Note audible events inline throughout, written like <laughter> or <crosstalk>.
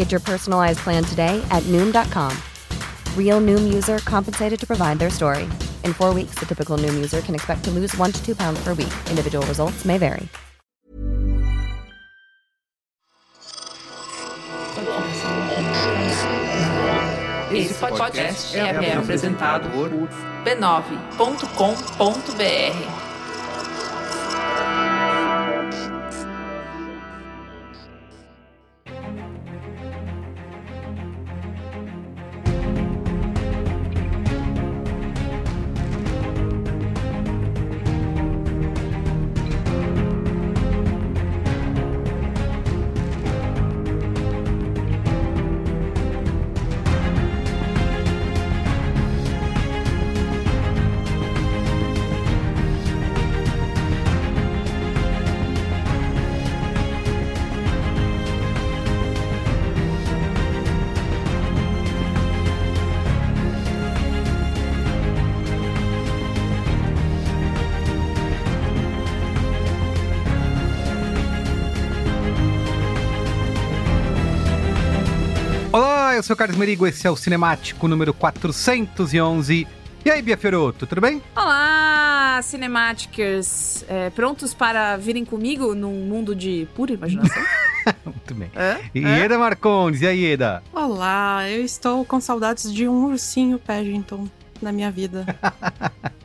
Get your personalized plan today at Noom.com. Real Noom user compensated to provide their story. In four weeks, the typical Noom user can expect to lose one to two pounds per week. Individual results may vary. Esse podcast é, é apresentado por b9.com.br. sou o Carlos Merigo, esse é o Cinemático número 411. E aí, Bia Fioroto, tudo bem? Olá, Cinematicers! É, prontos para virem comigo num mundo de pura imaginação? <laughs> Muito bem. Hã? E Hã? Eda Marcondes, e aí, Eda? Olá, eu estou com saudades de um ursinho Paddington na minha vida. <laughs>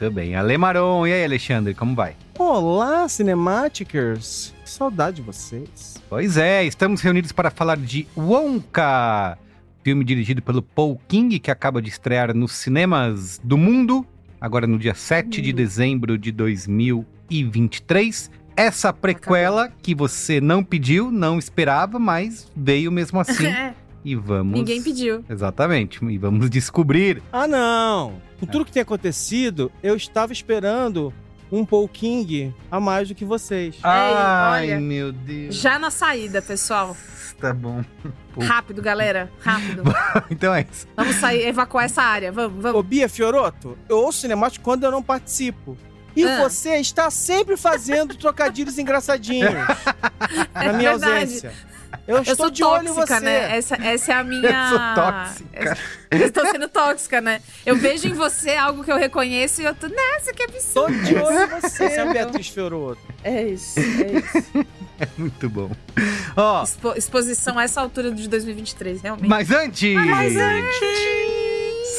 É. Muito bem. Ale Maron, e aí, Alexandre, como vai? Olá, Cinematicers! Que saudade de vocês. Pois é, estamos reunidos para falar de Wonka, filme dirigido pelo Paul King, que acaba de estrear nos cinemas do mundo, agora no dia 7 de dezembro de 2023. Essa prequela que você não pediu, não esperava, mas veio mesmo assim. <laughs> É, e vamos. Ninguém pediu. Exatamente, e vamos descobrir. Ah, não! Com tudo que tem acontecido, eu estava esperando um Paul King a mais do que vocês. Ai, olha, meu Deus. Já na saída, pessoal. Tá bom. Pô. Rápido, galera. Rápido. <laughs> Então é isso. Vamos sair, evacuar essa área. Vamos, Ô, vamos. Bia Fioroto, eu ouço Cinemático quando eu não participo. E Ah. você está sempre fazendo trocadilhos engraçadinhos <laughs> na minha É verdade. ausência. Eu, Eu estou sou de olho em tóxica, você. né? Essa, essa é a minha. <laughs> Eu sou tóxica. Eu estou sendo tóxica, né? Eu vejo em você algo que eu reconheço e eu tô. Nossa, que Tô absurdo. de olho em <laughs> você, é Beatriz Fioroto. É isso, é isso. <laughs> Muito bom. Ó, Expo- exposição a essa altura de 2023, realmente. mas antes. Mas antes.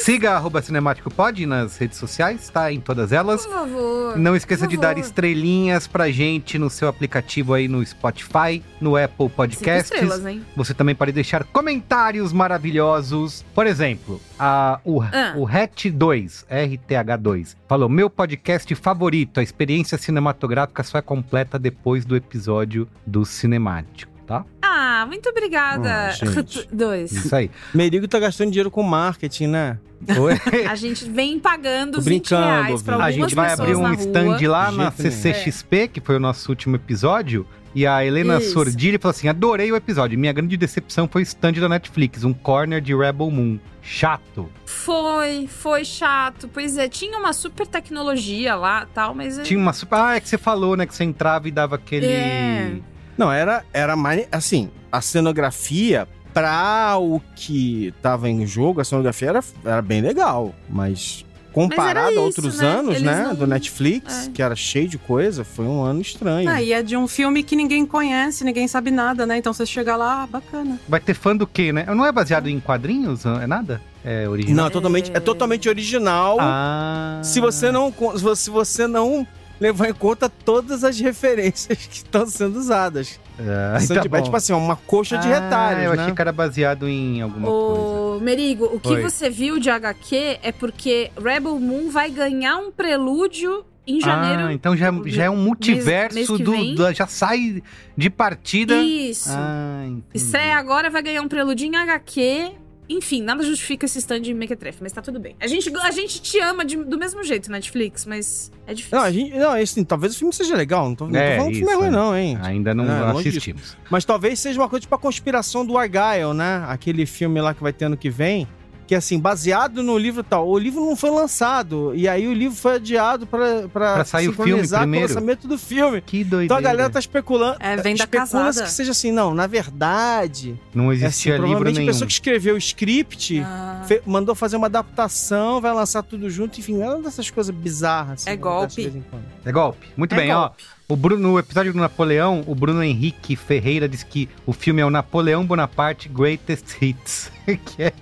Siga arroba Cinemático Pod nas redes sociais, tá? Em todas elas. Por favor. Não esqueça de dar estrelinhas pra gente no seu aplicativo aí no Spotify, no Apple Cinco Podcasts. estrelas, hein? Você também pode deixar comentários maravilhosos. Por exemplo, a, o, Ah. o RET2, RTH2, falou: Meu podcast favorito, a experiência cinematográfica só é completa depois do episódio do Cinemático. Tá? Ah, muito obrigada. Ah, gente. Dois. Isso aí. Merigo tá gastando dinheiro com marketing, né? Oi. <laughs> A gente vem pagando Tô 20 brincando, reais pra. A gente vai abrir um stand rua. lá na. CCXP, que foi o nosso último episódio. E a Helena Isso. Sordilli falou assim: adorei o episódio. Minha grande decepção foi o stand da Netflix, um corner de Rebel Moon. Chato. Foi, foi chato. Pois é, tinha uma super tecnologia lá tal, mas. é- Tinha uma super. Ah, é que você falou, né? Que você entrava e dava aquele. É. Não, era, era mais. Assim, a cenografia, pra o que tava em jogo, a cenografia era, era bem legal. Mas comparado isso, a outros né? anos, Eles né? não- Do Netflix, É. que era cheio de coisa, foi um ano estranho. Ah, e é de um filme que ninguém conhece, ninguém sabe nada, né? Então você chega lá, ah, bacana. Vai ter fã do quê, né? Não é baseado em quadrinhos? É nada? É original? Não, é totalmente, é totalmente original. Ah. Se você não se você não levar em conta todas as referências que estão sendo usadas. Ah, tá tipo, é tipo assim, uma coxa de Ah, retalhos, Eu né? achei que era baseado em alguma coisa. Ô, Merigo, o que Oi. você viu de HQ é porque Rebel Moon vai ganhar um prelúdio em janeiro. Ah, então já, já é um multiverso mês que do, do- Já sai de partida. Isso. Ah, entendi. Estreia agora, vai ganhar um prelúdio em HQ. Enfim, nada justifica esse stand de Mequetrefe, mas tá tudo bem. A gente, a gente te ama de- do mesmo jeito, Netflix, mas é difícil. Não, a gente, não, assim, talvez o filme seja legal, não tô, não tô É, falando que o filme é isso, ruim é. não, hein? Ainda não É, assistimos. Mas talvez seja uma coisa tipo a conspiração do Argyle, né? Aquele filme lá que vai ter ano que vem. Que assim, baseado no livro e tal. O livro não foi lançado. E aí o livro foi adiado pra, pra, Pra sair o filme primeiro? o lançamento do filme. Que doideira. Então a galera tá especulando. É, venda especula casada. que seja assim, não, na verdade. Não É assim, existia livro provavelmente a nenhum. pessoa que escreveu o script Ah. fe- mandou fazer uma adaptação, vai lançar tudo junto, enfim, é uma dessas coisas bizarras. assim, É golpe. vez em quando. É golpe. Muito É bem, ó. O Bruno, no episódio do Napoleão, o Bruno Henrique Ferreira diz que o filme é o Napoleão Bonaparte Greatest Hits. <laughs> que é,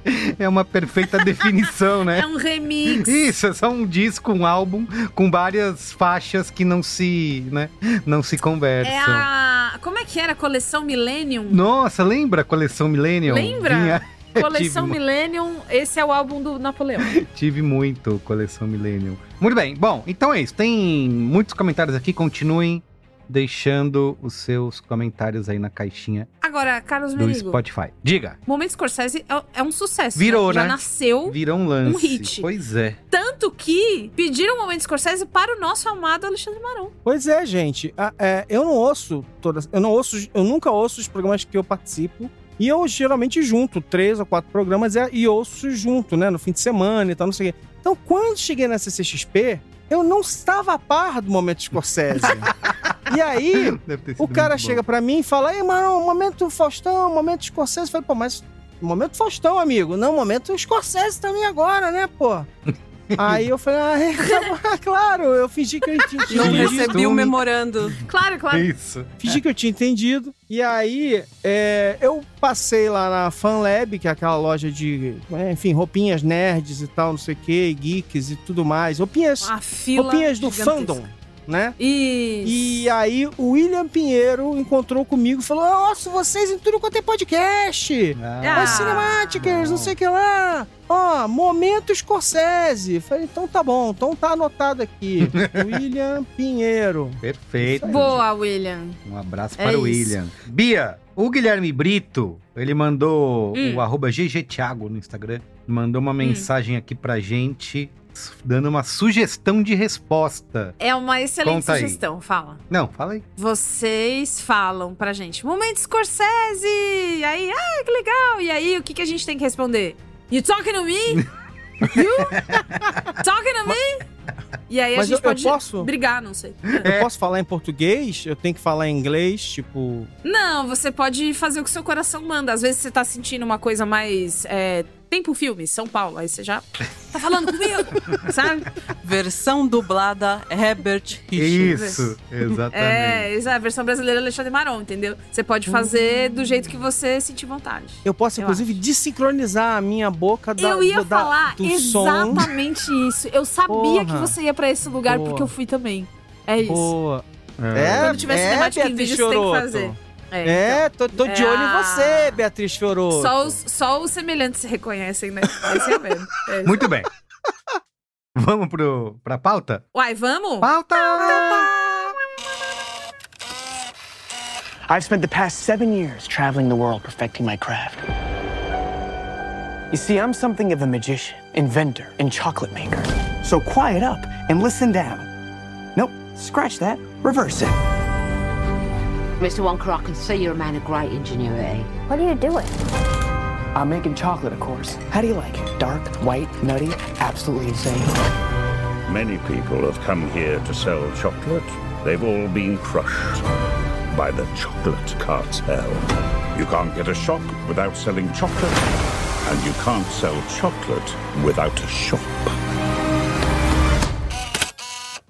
é uma perfeita <laughs> definição, né? É um remix. Isso, é só um disco, um álbum com várias faixas que não se, né, não se conversam. É a. Como é que era? a Coleção Millennium? Nossa, lembra a coleção Millennium? Lembra? Vinha- <laughs> Coleção tive, Millennium, esse é o álbum do Napoleão. <laughs> tive muito coleção Millennium. Muito bem, bom, então é isso. Tem muitos comentários aqui, continuem deixando os seus comentários aí na caixinha Agora, Carlos do Merigo, Spotify. Diga, Momento Scorsese é, é um sucesso. Virou, Já né? nasceu. virou um lance. Um hit. Pois é. Tanto que pediram o Momento Scorsese para o nosso amado Alexandre Maron. Pois é, gente. a- é, eu não ouço todas. Eu não ouço. Eu nunca ouço os programas que eu participo. E eu geralmente junto três ou quatro programas e, e ouço junto, né? No fim de semana e tal, não sei o quê. Então, quando cheguei na CCXP, eu não estava a par do momento Scorsese. <laughs> e aí, o cara chega pra mim e fala: Ei, mano, momento Faustão, momento Scorsese. Eu falei, pô, mas momento Faustão, amigo. Não, momento Scorsese também agora, né, pô? Aí eu falei, ah, é, <laughs> claro, eu fingi que eu entendi. <laughs> Não recebi o memorando. Claro, claro. Isso. Fingi que eu tinha entendido. E aí, é, eu passei lá na FanLab, que é aquela loja de, é, enfim, roupinhas nerds e tal, não sei o que, geeks e tudo mais. Roupinhas, A fila. roupinhas do gigantesca. fandom, né? Isso. E aí, o William Pinheiro encontrou comigo e falou: Nossa, vocês em tudo quanto é podcast! Ah. As cinemáticas, não sei o que lá. Ó, momento Scorsese. Falei, então tá bom, então tá anotado aqui. <laughs> William Pinheiro. Perfeito. Boa, William. Um abraço É para o. William. Bia, o Guilherme Brito, ele mandou Hum. o arroba GGTiago no Instagram, mandou uma mensagem aqui pra gente, dando uma sugestão de resposta. É uma excelente Conta aí. sugestão, fala. Não, fala aí. Vocês falam pra gente, momento Scorsese! E aí, ah, que legal! E aí, o que, que a gente tem que responder? You talking to me? <laughs> you? Talking to me? E aí a Mas gente eu- eu pode posso? brigar, não sei. Eu posso falar em português? Eu tenho que falar em inglês, tipo. Não, você pode fazer o que seu coração manda. Às vezes você tá sentindo uma coisa mais. É, tempo filme, São Paulo. Aí você já tá <laughs> falando comigo, sabe? Versão dublada Herbert Richards. Isso, exatamente. É, essa é a versão brasileira Alexandre Maron, entendeu? Você pode fazer do jeito que você sentir vontade. Eu posso, Eu inclusive, desincronisar a minha boca da, eu ia da- falar do som. exatamente isso. Eu sabia Porra. que você ia pra esse lugar Porra. porque eu fui também. É isso. Pô, É. é, Quando tiver é, cinemática em Beatriz vídeo, você tem que fazer. É, É, tô, tô de É olho em a- você, Beatriz Fiorotto. então. Só os, só os semelhantes se reconhecem, né? Esse é mesmo. É. Muito bem. Vamos pro, pra pauta? Uai, vamos? Pauta! I've spent the past seven years traveling the world perfecting my craft. You see, I'm something of a magician, inventor, and chocolate maker. So quiet up and listen down. Nope, scratch that. Reverse it. Mr. Wonka, I can see you're a man of great ingenuity. What are you doing? I'm making chocolate, of course. How do you like it? Dark, white, nutty, absolutely insane. Many people have come here to sell chocolate. They've all been crushed by the chocolate cartel. You can't get a shop without selling chocolate, and you can't sell chocolate without a shop.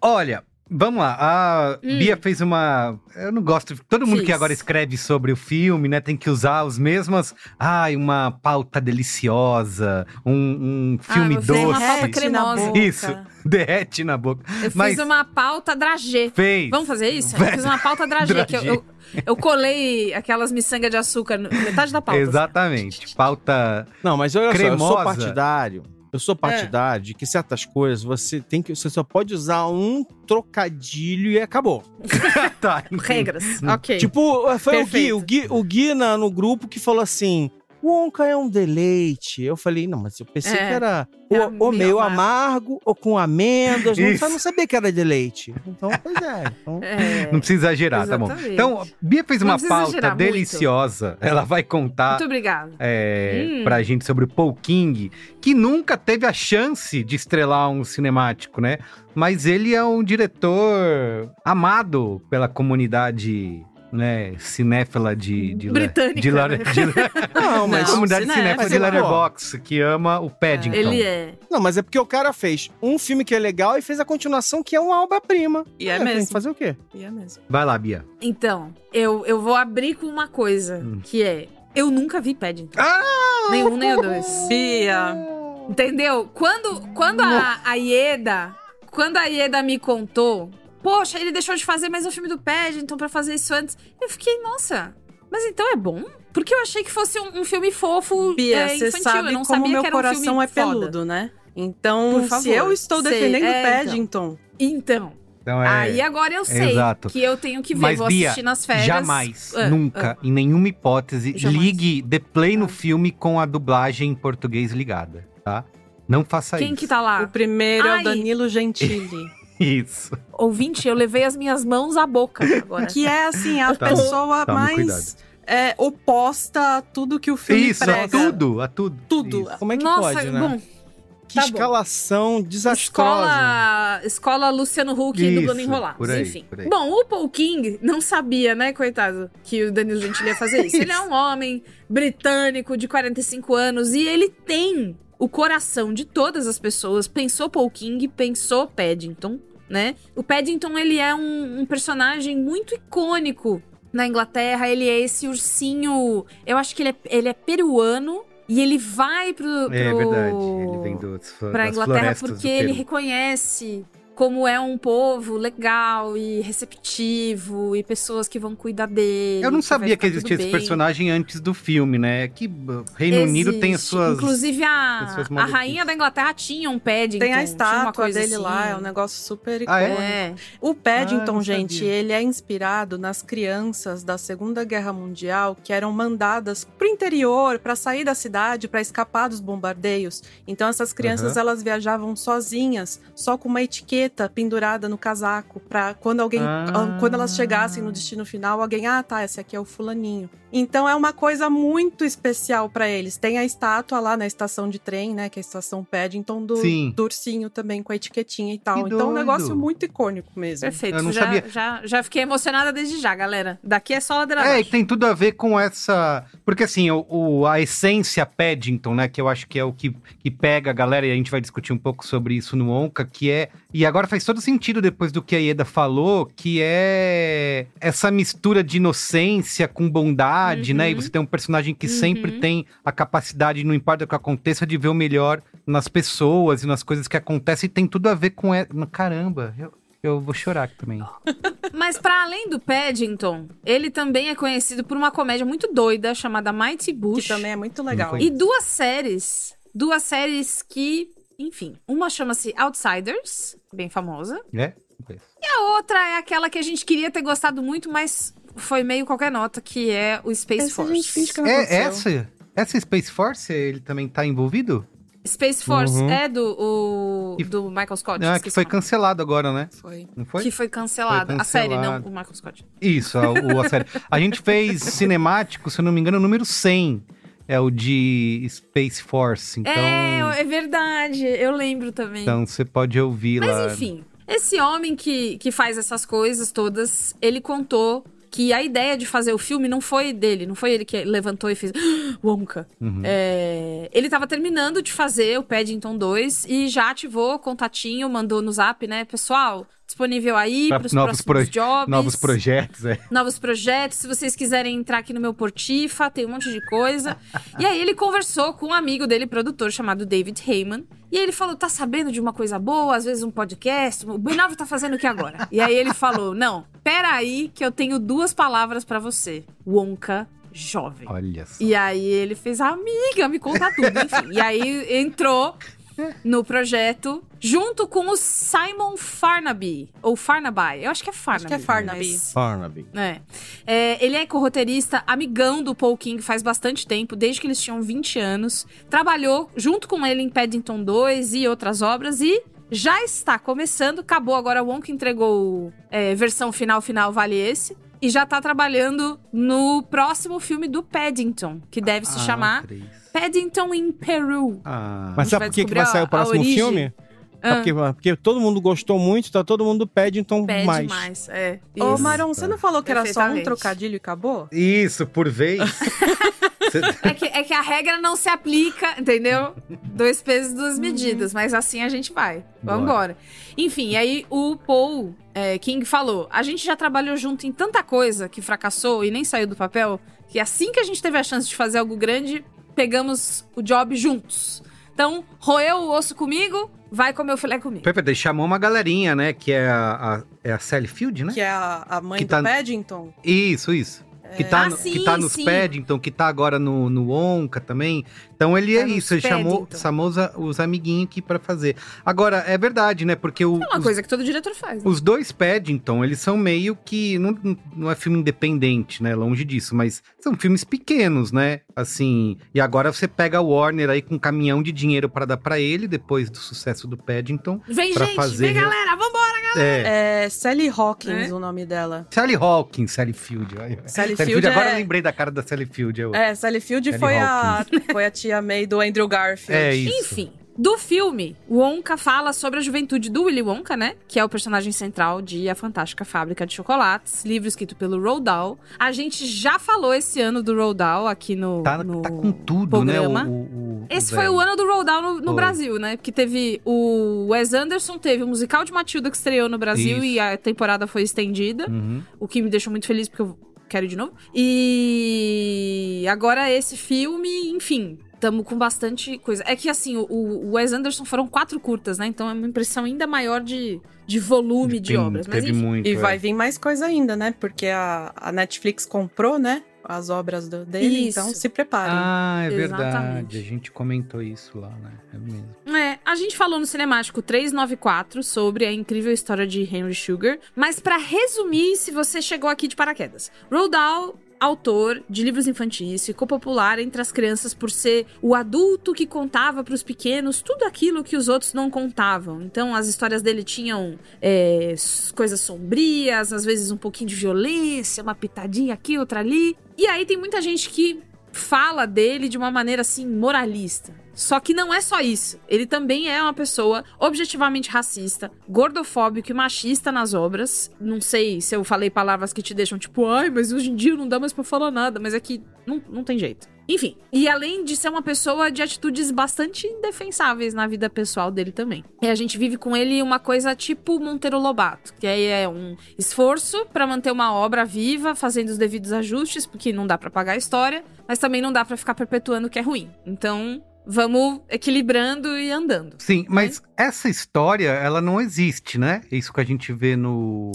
Olha, vamos lá. A Hum. Bia fez uma. Eu não gosto. Todo mundo que Fiz. agora escreve sobre o filme, né, tem que usar os mesmos. Ai, uma pauta deliciosa, um, um filme Ah, fiz uma doce. pauta cremosa. Isso, derrete na boca. Eu fiz Mas uma pauta dragê. Fez. Vamos fazer isso? Eu fiz uma pauta <laughs> dragê. que eu, eu, eu colei aquelas miçangas de açúcar, metade da pauta. Exatamente. Pauta. Não, mas olha só, eu sou Cremosa. partidário. Eu sou partidário de que certas coisas você tem que. Você só pode usar um trocadilho e acabou. <laughs> tá, Regras. Ok. Tipo, foi o Gui, Perfeito. o Gui, o Gui na- no grupo que falou assim: Wonka é um deleite. Eu falei, não, mas eu pensei É, que era é ou, ou meio amargo. amargo ou com amêndoas. Não, Isso. eu não sabia que era deleite. Então, pois é. Então, É, Não precisa exagerar, tá bom. Exatamente. Então, Bia fez Não uma pauta exagerar muito. deliciosa. Ela vai contar. Muito obrigada. é, Hum. pra gente sobre o Paul King, que nunca teve a chance de estrelar um cinemático, né? Mas ele é um diretor amado pela comunidade, né, cinéfila de... de Britânica, De, né? de, <laughs> Não, mas- a comunidade cinéfila. cinéfila de é, Letterboxd, que ama o Paddington. Ele é. Não, mas é porque o cara fez um filme que é legal e fez a continuação que é uma obra-prima. E é Tem mesmo. que fazer o quê? E é mesmo. Vai lá, Bia. Então, eu, eu vou abrir com uma coisa, Hum. que é... Eu nunca vi Paddington. Ah! Nem um, nem o dois. Bia. Entendeu? Quando, quando a, a Ieda... Quando a Ieda me contou... Poxa, ele deixou de fazer mais um filme do Paddington pra fazer isso antes. Eu fiquei, nossa... Mas então é bom? Porque eu achei que fosse um, um filme fofo Bia, é, você infantil. sabe eu não como sabia meu que era um coração filme é foda. peludo, né? Então, favor. se eu estou Sei, defendendo é, então. Paddington, Então, Então é... aí agora eu sei exato. que eu tenho que ver. Mas, vou Bia, assistir nas férias. jamais, Ah, nunca, em nenhuma hipótese, Jamais. ligue The Play no Ah. filme com a dublagem em português ligada, tá? Não faça Quem isso. que tá lá? o primeiro é Ai. o Danilo Gentili. Isso. Ouvinte, eu levei as minhas mãos à boca agora. que é, assim, a Tá. pessoa Tome mais cuidado. é, oposta a tudo que o filme Isso, a prega. tudo, a tudo. Tudo. Isso. Como é que Nossa, pode, né? bom. que tá bom. escalação desastrosa. Escola, escola Luciano Huck Isso, dublando enrolados, por aí, enfim. por aí. Bom, o Paul King não sabia, né, coitado, que o Danilo Gentili ia fazer isso. Ele é um <laughs> homem britânico de 45 anos e ele tem o coração de todas as pessoas. Pensou Paul King, pensou Paddington, né? O Paddington, ele é um, um personagem muito icônico na Inglaterra. Ele é esse ursinho... Eu acho que ele é, ele é peruano e ele vai pro... pro É verdade, ele vem dos, pra Inglaterra porque do ele reconhece como é um povo legal e receptivo e pessoas que vão cuidar dele. Eu não sabia que existia esse bem. personagem antes do filme, né? Que uh, Reino Unido tem as Existe. suas... Inclusive, as a, suas a rainha da Inglaterra tinha um Paddington. Tem a estátua coisa dele assim. lá, é um negócio super Ah, icônico. é? É. O Ah, Paddington, não gente, sabia. ele é inspirado nas crianças da Segunda Guerra Mundial que eram mandadas pro interior para sair da cidade, para escapar dos bombardeios. Então essas crianças elas viajavam sozinhas, só com uma etiqueta pendurada no casaco, para quando alguém, Ah. quando elas chegassem no destino final, alguém, ah, tá, esse aqui é o fulaninho. Então é uma coisa muito especial para eles. Tem a estátua lá na estação de trem, né, que é a estação Paddington do, Sim. do ursinho também com a etiquetinha e tal. Então é um negócio muito icônico mesmo. Perfeito. Eu não já, sabia. Já, já fiquei emocionada desde já, galera. Daqui é só ladeira É, e tem tudo a ver com essa. Porque assim, o, o- a essência Paddington, né? Que eu acho que é o que, que pega a galera, e a gente vai discutir um pouco sobre isso no Onca, que é. E agora faz todo sentido depois do que a Ieda falou, que é essa mistura de inocência com bondade, Uhum. né? E você tem um personagem que sempre Uhum. tem a capacidade, não importa o que aconteça, de ver o melhor nas pessoas e nas coisas que acontecem, e tem tudo a ver com. Caramba, eu, eu vou chorar aqui também. <laughs> Mas para além do Paddington, ele também é conhecido por uma comédia muito doida chamada Mighty Bush. Que também é muito legal. E duas séries. Duas séries que, enfim, uma chama-se Outsiders, bem famosa. É? Conheço. E a outra é aquela que a gente queria ter gostado muito, mas foi meio qualquer nota, que é o Space Esse a gente Force. É essa? Essa Space Force, ele também tá envolvido? Space Force Uhum. é do, o- Que- do Michael Scott. Ah, que foi cancelado agora, né? Foi. Não foi? Que foi cancelado. A série, não o Michael Scott. Isso, a, o- a série. A gente fez cinemático, se eu não me engano, o número 100. É o de Space Force. Então, É, é verdade. Eu lembro também. então você pode ouvir lá. Mas enfim, esse homem que, que faz essas coisas todas, ele contou que a ideia de fazer o filme não foi dele, não foi ele que levantou e fez "Ah, Wonka. Uhum. É, ele tava terminando de fazer o Paddington 2 e já ativou o contatinho, mandou no zap, né? Pessoal, disponível aí Pra pros novos, próximos jobs. novos projetos, é. novos projetos. Se vocês quiserem entrar aqui no meu Portifa, tem um monte de coisa. e aí ele conversou com um amigo dele, produtor, chamado David Heyman. E aí ele falou: tá sabendo de uma coisa boa? Às vezes um podcast? O B9 tá fazendo o que agora? E aí ele falou: não, peraí, que eu tenho duas palavras pra você: Wonka jovem. Olha só. E aí ele fez, amiga, me conta tudo, enfim. E aí entrou no projeto junto com o Simon Farnaby, ou Farnaby, eu acho que é Farnaby. que é Farnaby. mas- Barnaby. é. É, ele é co-roteirista, amigão do Paul King faz bastante tempo, desde que eles tinham 20 anos. Trabalhou junto com ele em Paddington 2 e outras obras e já está começando. Acabou agora, o Wonka entregou é, versão final, final, vale esse. E já tá trabalhando no próximo filme do Paddington, que deve se Ah, chamar três. Paddington in Peru. Ah, Mas gente sabe por que, vai sair o próximo filme? Ah. porque, porque todo mundo gostou muito, tá todo mundo Paddington Pede mais. mais. É. Ô. Maron, você não falou que era só um trocadilho e acabou? Isso, por vez. <laughs> É que, é que a regra não se aplica, entendeu? Dois pesos, duas medidas. Mas assim a gente vai. Vamos embora. Enfim, e aí o Paul é, King falou: a gente já trabalhou junto em tanta coisa que fracassou e nem saiu do papel, que assim que a gente teve a chance de fazer algo grande, pegamos o job juntos. Então, roeu o osso comigo, vai comer o filé comigo. Perfeito, ele chamou uma galerinha, né? Que é a, a- é a Sally Field, né? Que é a, a mãe Que do tá- Paddington. Isso, isso. Que tá, Ah, no- sim, que tá nos sim. Paddington, que tá agora no, no Onca também. Então ele é nos isso, ele chamou, chamou os, os amiguinhos aqui pra fazer. Agora, é verdade, né? Porque o, É uma os, coisa que todo diretor faz. né? os dois Paddington, eles são meio que. Não, não é filme independente, né? Longe disso, mas são filmes pequenos, né? Assim. E agora você pega a Warner aí com um caminhão de dinheiro pra dar pra ele, depois do sucesso do Paddington. Vem, pra gente, fazer- vem, galera, vambora, galera. É. É Sally Hawkins É? o nome dela. Sally Hawkins, Sally Field. vai. Sally Field agora é- eu lembrei da cara da Sally Field. Eu... É, Sally Field Sally foi a, foi a tia May do Andrew Garfield. É isso. Enfim, do filme, Wonka fala sobre a juventude do Willy Wonka, né? Que é o personagem central de A Fantástica Fábrica de Chocolates, livro escrito pelo Roald Dahl. A gente já falou esse ano do Roald Dahl aqui no, Tá, no tá com tudo, programa. né? O, o- o Esse foi velho. o ano do Roald Dahl no, no. Brasil, né? Porque teve o Wes Anderson, teve o musical de Matilda que estreou no Brasil Isso. e a temporada foi estendida. Uhum. O que me deixou muito feliz porque eu quero ir de novo. E agora esse filme, enfim, tamo com bastante coisa. É que assim, o, o Wes Anderson foram quatro curtas, né? Então é uma impressão ainda maior de, de volume de Tem- obras. Mas Teve enfim. muito. E é. vai vir mais coisa ainda, né? Porque a, a Netflix comprou, né? As obras do- dele, Isso. então se preparem. Ah, é Exatamente. verdade. A gente comentou isso lá, né? É mesmo. É, a gente falou no Cinemático 394 sobre a incrível história de Henry Sugar, mas pra resumir, se você chegou aqui de paraquedas, Roald Dahl autor de livros infantis, ficou popular entre as crianças por ser o adulto que contava pros pequenos tudo aquilo que os outros não contavam. Então, as histórias dele tinham é, coisas sombrias, às vezes um pouquinho de violência, uma pitadinha aqui, outra ali. E aí tem muita gente que fala dele de uma maneira assim moralista. Só que não é só isso. Ele também é uma pessoa objetivamente racista, gordofóbico e machista nas obras. Não sei se eu falei palavras que te deixam tipo, ai, mas hoje em dia não dá mais pra falar nada, mas é que não, não tem jeito. Enfim, e além de ser uma pessoa de atitudes bastante indefensáveis na vida pessoal dele também. E a gente vive com ele uma coisa tipo Monteiro Lobato, que aí é um esforço pra manter uma obra viva, fazendo os devidos ajustes, porque não dá pra pagar a história, mas também não dá pra ficar perpetuando o que é ruim. Então, vamos equilibrando e andando. Sim, mas essa história, ela não existe, né? É Isso que a gente vê no.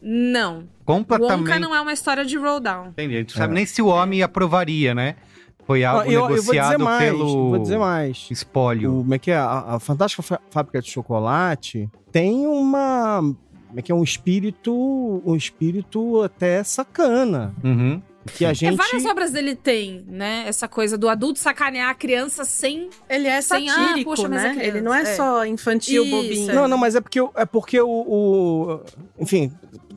Não. Completamente. Wonka não é uma história de roll down. Entendi. A gente não sabe É. nem se o homem aprovaria, né? Foi Ó, algo eu, eu vou dizer negociado mais, pelo vou dizer mais. espólio. O, como é que é? A, a Fantástica Fá- Fábrica de Chocolate tem uma como é que é um espírito, um espírito até sacana. Uhum. Que a gente É, várias obras dele tem, né? Essa coisa do adulto sacanear a criança sem. Ele é Sem, ah, satírico, poxa, mas é né? criança. Ele não é, É. só infantil Isso, bobinho. é. Não, não, mas é porque, o- é porque o, o- Enfim,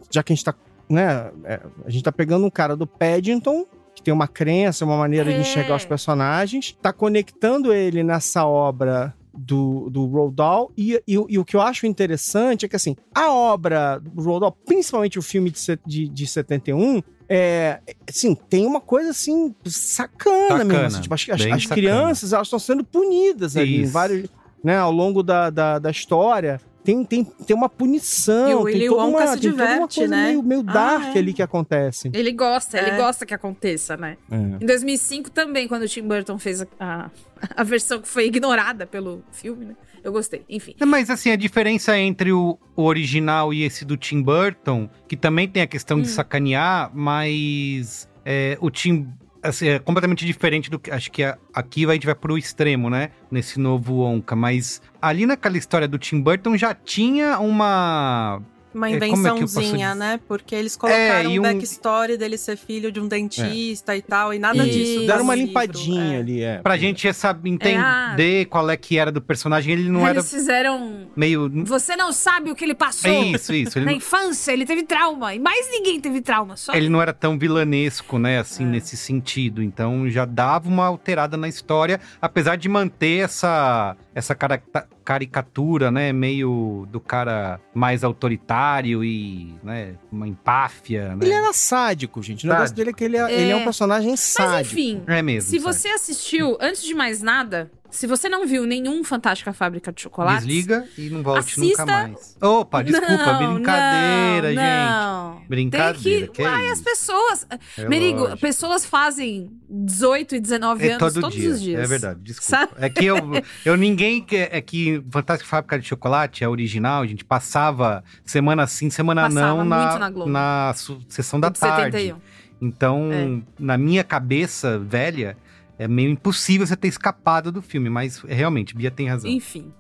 já que a gente tá. Né, é, a gente tá pegando um cara do Paddington, que tem uma crença, uma maneira de É. enxergar os personagens, tá conectando ele nessa obra do, do Roald Dahl. E, e, e o que eu acho interessante é que, assim, a obra do Roald Dahl, principalmente o filme de, de, de 71, é, assim, tem uma coisa assim sacana, Sacana, mesmo. assim, tipo, as, as- crianças elas estão sendo punidas ali vários, né, ao longo da, da, da história. Tem, tem, tem uma punição, E o tem Willy toda Wonka uma, se tem toda uma diverte, coisa né? meio, meio Ah, dark é. ali que acontece. Ele gosta, ele É. gosta que aconteça, né? É. Em 2005 também, quando o Tim Burton fez a, a, <laughs> a versão que foi ignorada pelo filme, né? Eu gostei. Enfim. É, Mas assim, a diferença entre o, o original e esse do Tim Burton, que também tem a questão de Hum. sacanear, mas é, o Tim assim, é completamente diferente do que. Acho que aqui a gente vai pro extremo, né? Nesse novo Onca. Mas ali naquela história do Tim Burton já tinha uma. Uma É, é invençãozinha, dizer? né? Porque eles colocaram É, um um- backstory dele ser filho de um dentista e tal, e nada Isso. disso. Deram no uma livro, limpadinha é. ali, é. Pra gente essa, ah. entender qual é que era do personagem, ele não Eles era fizeram. meio. Você não sabe o que ele passou. Isso, isso. Ele Na infância, ele teve trauma. E mais ninguém teve trauma. Só ele não era tão vilanesco, né, assim, É. nesse sentido. Então já dava uma alterada na história, apesar de manter essa essa cara- caricatura, né, meio do cara mais autoritário e, né, uma empáfia, né? Ele era sádico, gente. O negócio Sádico. dele é que ele é, ele é um personagem Mas sádico. enfim, É mesmo. se sabe? você assistiu, antes de mais nada, se você não viu nenhum Fantástica Fábrica de Chocolates. Desliga e não volte Assista- nunca mais. Opa, desculpa, Não, brincadeira, não, gente. Não. Brincadeira, Tem que. que é as pessoas. É Merigo, lógico. pessoas fazem 18 e 19 É anos todo todos dia. os dias. É verdade, desculpa. Sabe? É que eu, <laughs> eu ninguém. que- É que Fantástica Fábrica de Chocolate, a original, a gente passava semana sim, semana Passava não na, na Globo. na sessão da De tarde. 71. Então, É. na minha cabeça velha, é meio impossível você ter escapado do filme, mas realmente, Bia tem razão. Enfim.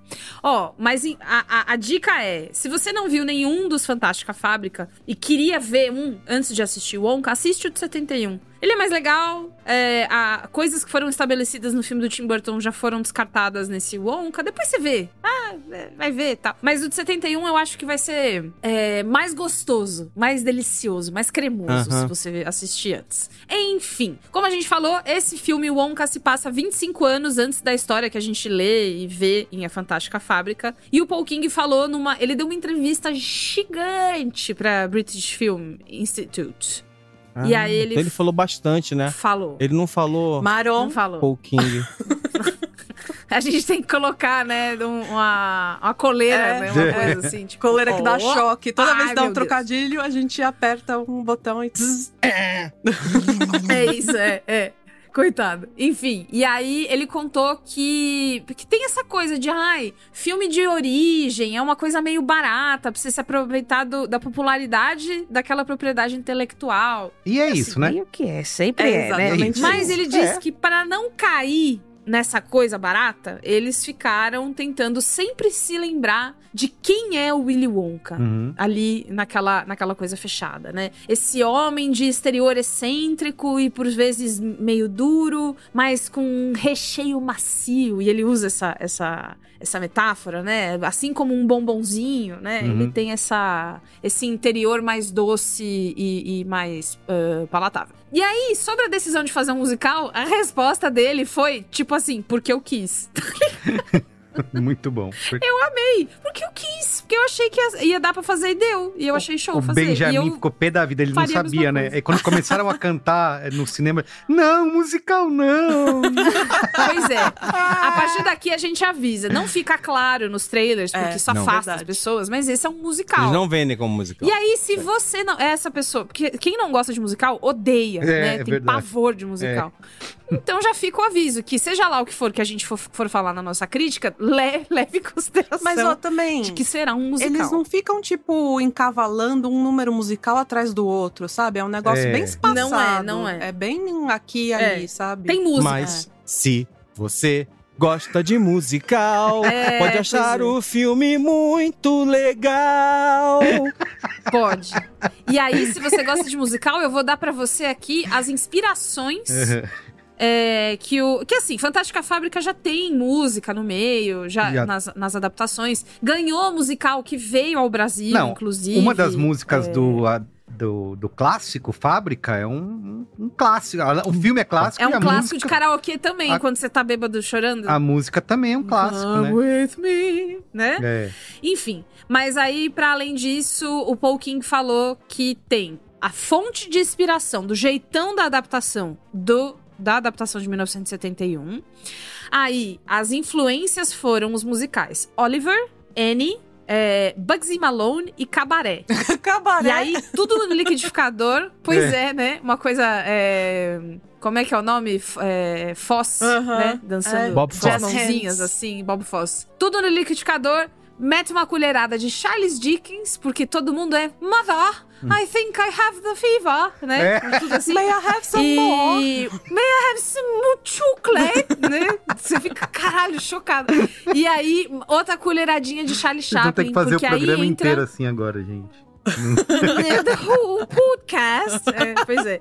Ó, mas a, a- a dica é: se você não viu nenhum dos Fantástica Fábrica e queria ver um antes de assistir o Wonka, assiste o de 71. Ele é mais legal, é, a, coisas que foram estabelecidas no filme do Tim Burton já foram descartadas nesse Wonka. Depois você vê. Ah, é, vai ver e tal. Mas o de 71 eu acho que vai ser é, mais gostoso, mais delicioso, mais cremoso Aham. se você assistir antes. Enfim, como a gente falou, esse filme Wonka se passa 25 anos antes da história que a gente lê e vê em A Fantástica Fábrica. E o Paul King falou numa. Ele deu uma entrevista gigante pra British Film Institute. e aí ele, Ele falou bastante, né? falou. Ele não falou Maron. Não falou. Paul King. <laughs> A gente tem que colocar, né, um- uma, uma coleira, É. né? Uma coisa assim, tipo. Coleira que dá choque. Toda Ai, vez que dá um meu Deus. trocadilho, a gente aperta um botão e. <laughs> tss. É isso, é, é. Coitado. Enfim, e aí ele contou que, que tem essa coisa de, ai, filme de origem é uma coisa meio barata, pra você se aproveitar do- da popularidade daquela propriedade intelectual. E é isso, né? o que é, sempre É exatamente Mas isso. ele disse É. que para não cair nessa coisa barata, eles ficaram tentando sempre se lembrar de quem é o Willy Wonka Uhum. ali naquela, naquela coisa fechada, né? Esse homem de exterior excêntrico e por vezes meio duro, mas com um recheio macio. E ele usa essa, essa, essa metáfora, né? Assim como um bombonzinho, né? Uhum. Ele tem essa, esse interior mais doce e, e mais ah, palatável. E aí, sobre a decisão de fazer um musical, a resposta dele foi tipo assim, porque eu quis. <laughs> <laughs> Muito bom. Eu amei, porque eu quis. Porque eu achei que ia, ia dar pra fazer e deu. E eu achei show o fazer. Benjamin e eu... ficou pé da vida, ele não sabia, né? coisa. E quando começaram a cantar eh, no cinema, não, musical não. <laughs> Pois é. A partir daqui a gente avisa. Não fica claro nos trailers, porque É, isso não. afasta as Verdade. pessoas, mas esse é um musical. Eles não vendem como musical. E aí, se você não. É essa pessoa. Porque quem não gosta de musical odeia, É, né? é Tem verdade. É. pavor de musical. Então já fica o aviso: que seja lá o que for que a gente for, for falar na nossa crítica, le- leve em consideração Mas, ó, também. de que será um musical. Eles não ficam, tipo, encavalando um número musical atrás do outro, sabe? É um negócio É. bem espaçado. Não é, não é. É bem aqui e É. ali, sabe? Tem música. Mas se você gosta de musical. <laughs> É, Pode achar é. o filme muito legal. <laughs> Pode. E aí, se você gosta de musical, eu vou dar pra você aqui as inspirações <laughs> é, que o. Que assim, Fantástica Fábrica já tem música no meio, já, Já. Nas, nas adaptações. Ganhou musical que veio ao Brasil, Não, inclusive. uma das músicas é. do, a- do, do clássico Fábrica é um, um, clássico. O filme é clássico É um a clássico música, de karaokê também, a- quando você tá bêbado chorando. A música também é um clássico, Come né? with me, né? É. Enfim, mas aí, pra além disso, o Paul King falou que tem a fonte de inspiração do jeitão da adaptação do da adaptação de 1971. Aí, as influências foram os musicais Oliver, Annie, é, Bugsy Malone e Cabaré. <laughs> Cabaré. E aí, tudo no liquidificador. Pois é, né? Uma coisa. é, Como é que é o nome? É, Foss, Aham. né? Dançando É, Bob com as Foss. mãozinhas, assim, Bob Foss. Tudo no liquidificador. Mete uma colherada de Charles Dickens, porque todo mundo é Mother, I think I have the fever, né? É. Tudo assim. May I have some more? E may I have some more chocolate, né? Você fica, caralho, chocado. E aí, outra colheradinha de Charlie Chaplin, ter que fazer o programa entra... inteiro assim agora, gente. <laughs> The Who Podcast. É, pois é.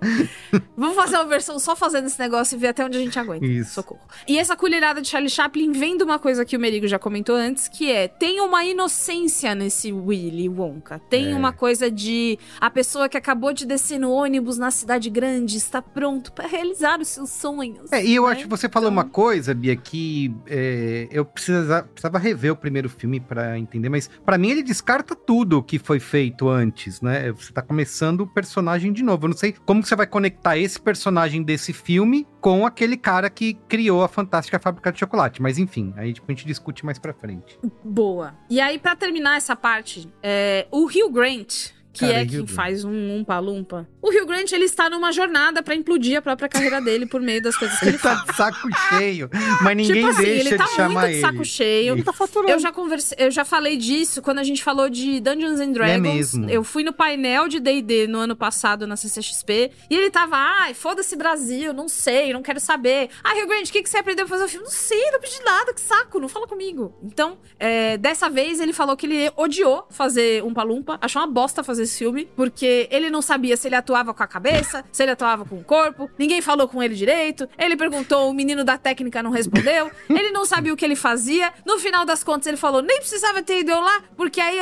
Vamos fazer uma versão só fazendo esse negócio e ver até onde a gente aguenta. Isso. Socorro. E essa colherada de Charlie Chaplin vem de uma coisa que o Merigo já comentou antes, que é tem uma inocência nesse Willy Wonka. Tem É. uma coisa de a pessoa que acabou de descer no ônibus na cidade grande está pronto para realizar os seus sonhos. É, e eu né? acho que você falou uma coisa, Bia, que é, eu precisava, precisava rever o primeiro filme pra entender, mas pra mim ele descarta tudo que foi feito antes, né? Você tá começando o personagem de novo. Eu não sei como você vai conectar esse personagem desse filme com aquele cara que criou a fantástica fábrica de chocolate. Mas enfim, aí tipo, a gente discute mais pra frente. Boa. E aí, pra terminar essa parte, é, o Hugh Grant, que Cara, é quem faz um umpa-lumpa. O Hugh Grant, ele está numa jornada pra implodir a própria carreira dele por meio das coisas que ele Ele tá faz. de saco cheio, mas ninguém tipo assim, deixa ele tá de chamar muito de ele. saco cheio. Ele tá faturando. Eu já conversei, eu já falei disso quando a gente falou de Dungeons and Dragons. É mesmo. Eu fui no painel de D&D no ano passado na CCXP e ele tava, ai, foda-se Brasil, não sei, não quero saber. Ah, Rio Grande, o que, que você aprendeu pra fazer o filme? Não sei, não pedi nada, que saco, não fala comigo. Então, é, dessa vez ele falou que ele odiou fazer um palumpa, achou uma bosta fazer esse filme, porque ele não sabia se ele atuava com a cabeça, se ele atuava com o corpo, ninguém falou com ele direito, ele perguntou, o menino da técnica não respondeu, <laughs> ele não sabia o que ele fazia, no final das contas ele falou, nem precisava ter ido eu lá, porque aí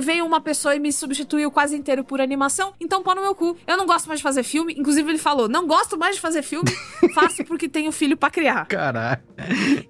veio uma pessoa e me substituiu quase inteiro por animação, então pô no meu cu. Eu não gosto mais de fazer filme, inclusive ele falou, não gosto mais de fazer filme, <laughs> faço porque tenho filho pra criar. Caralho.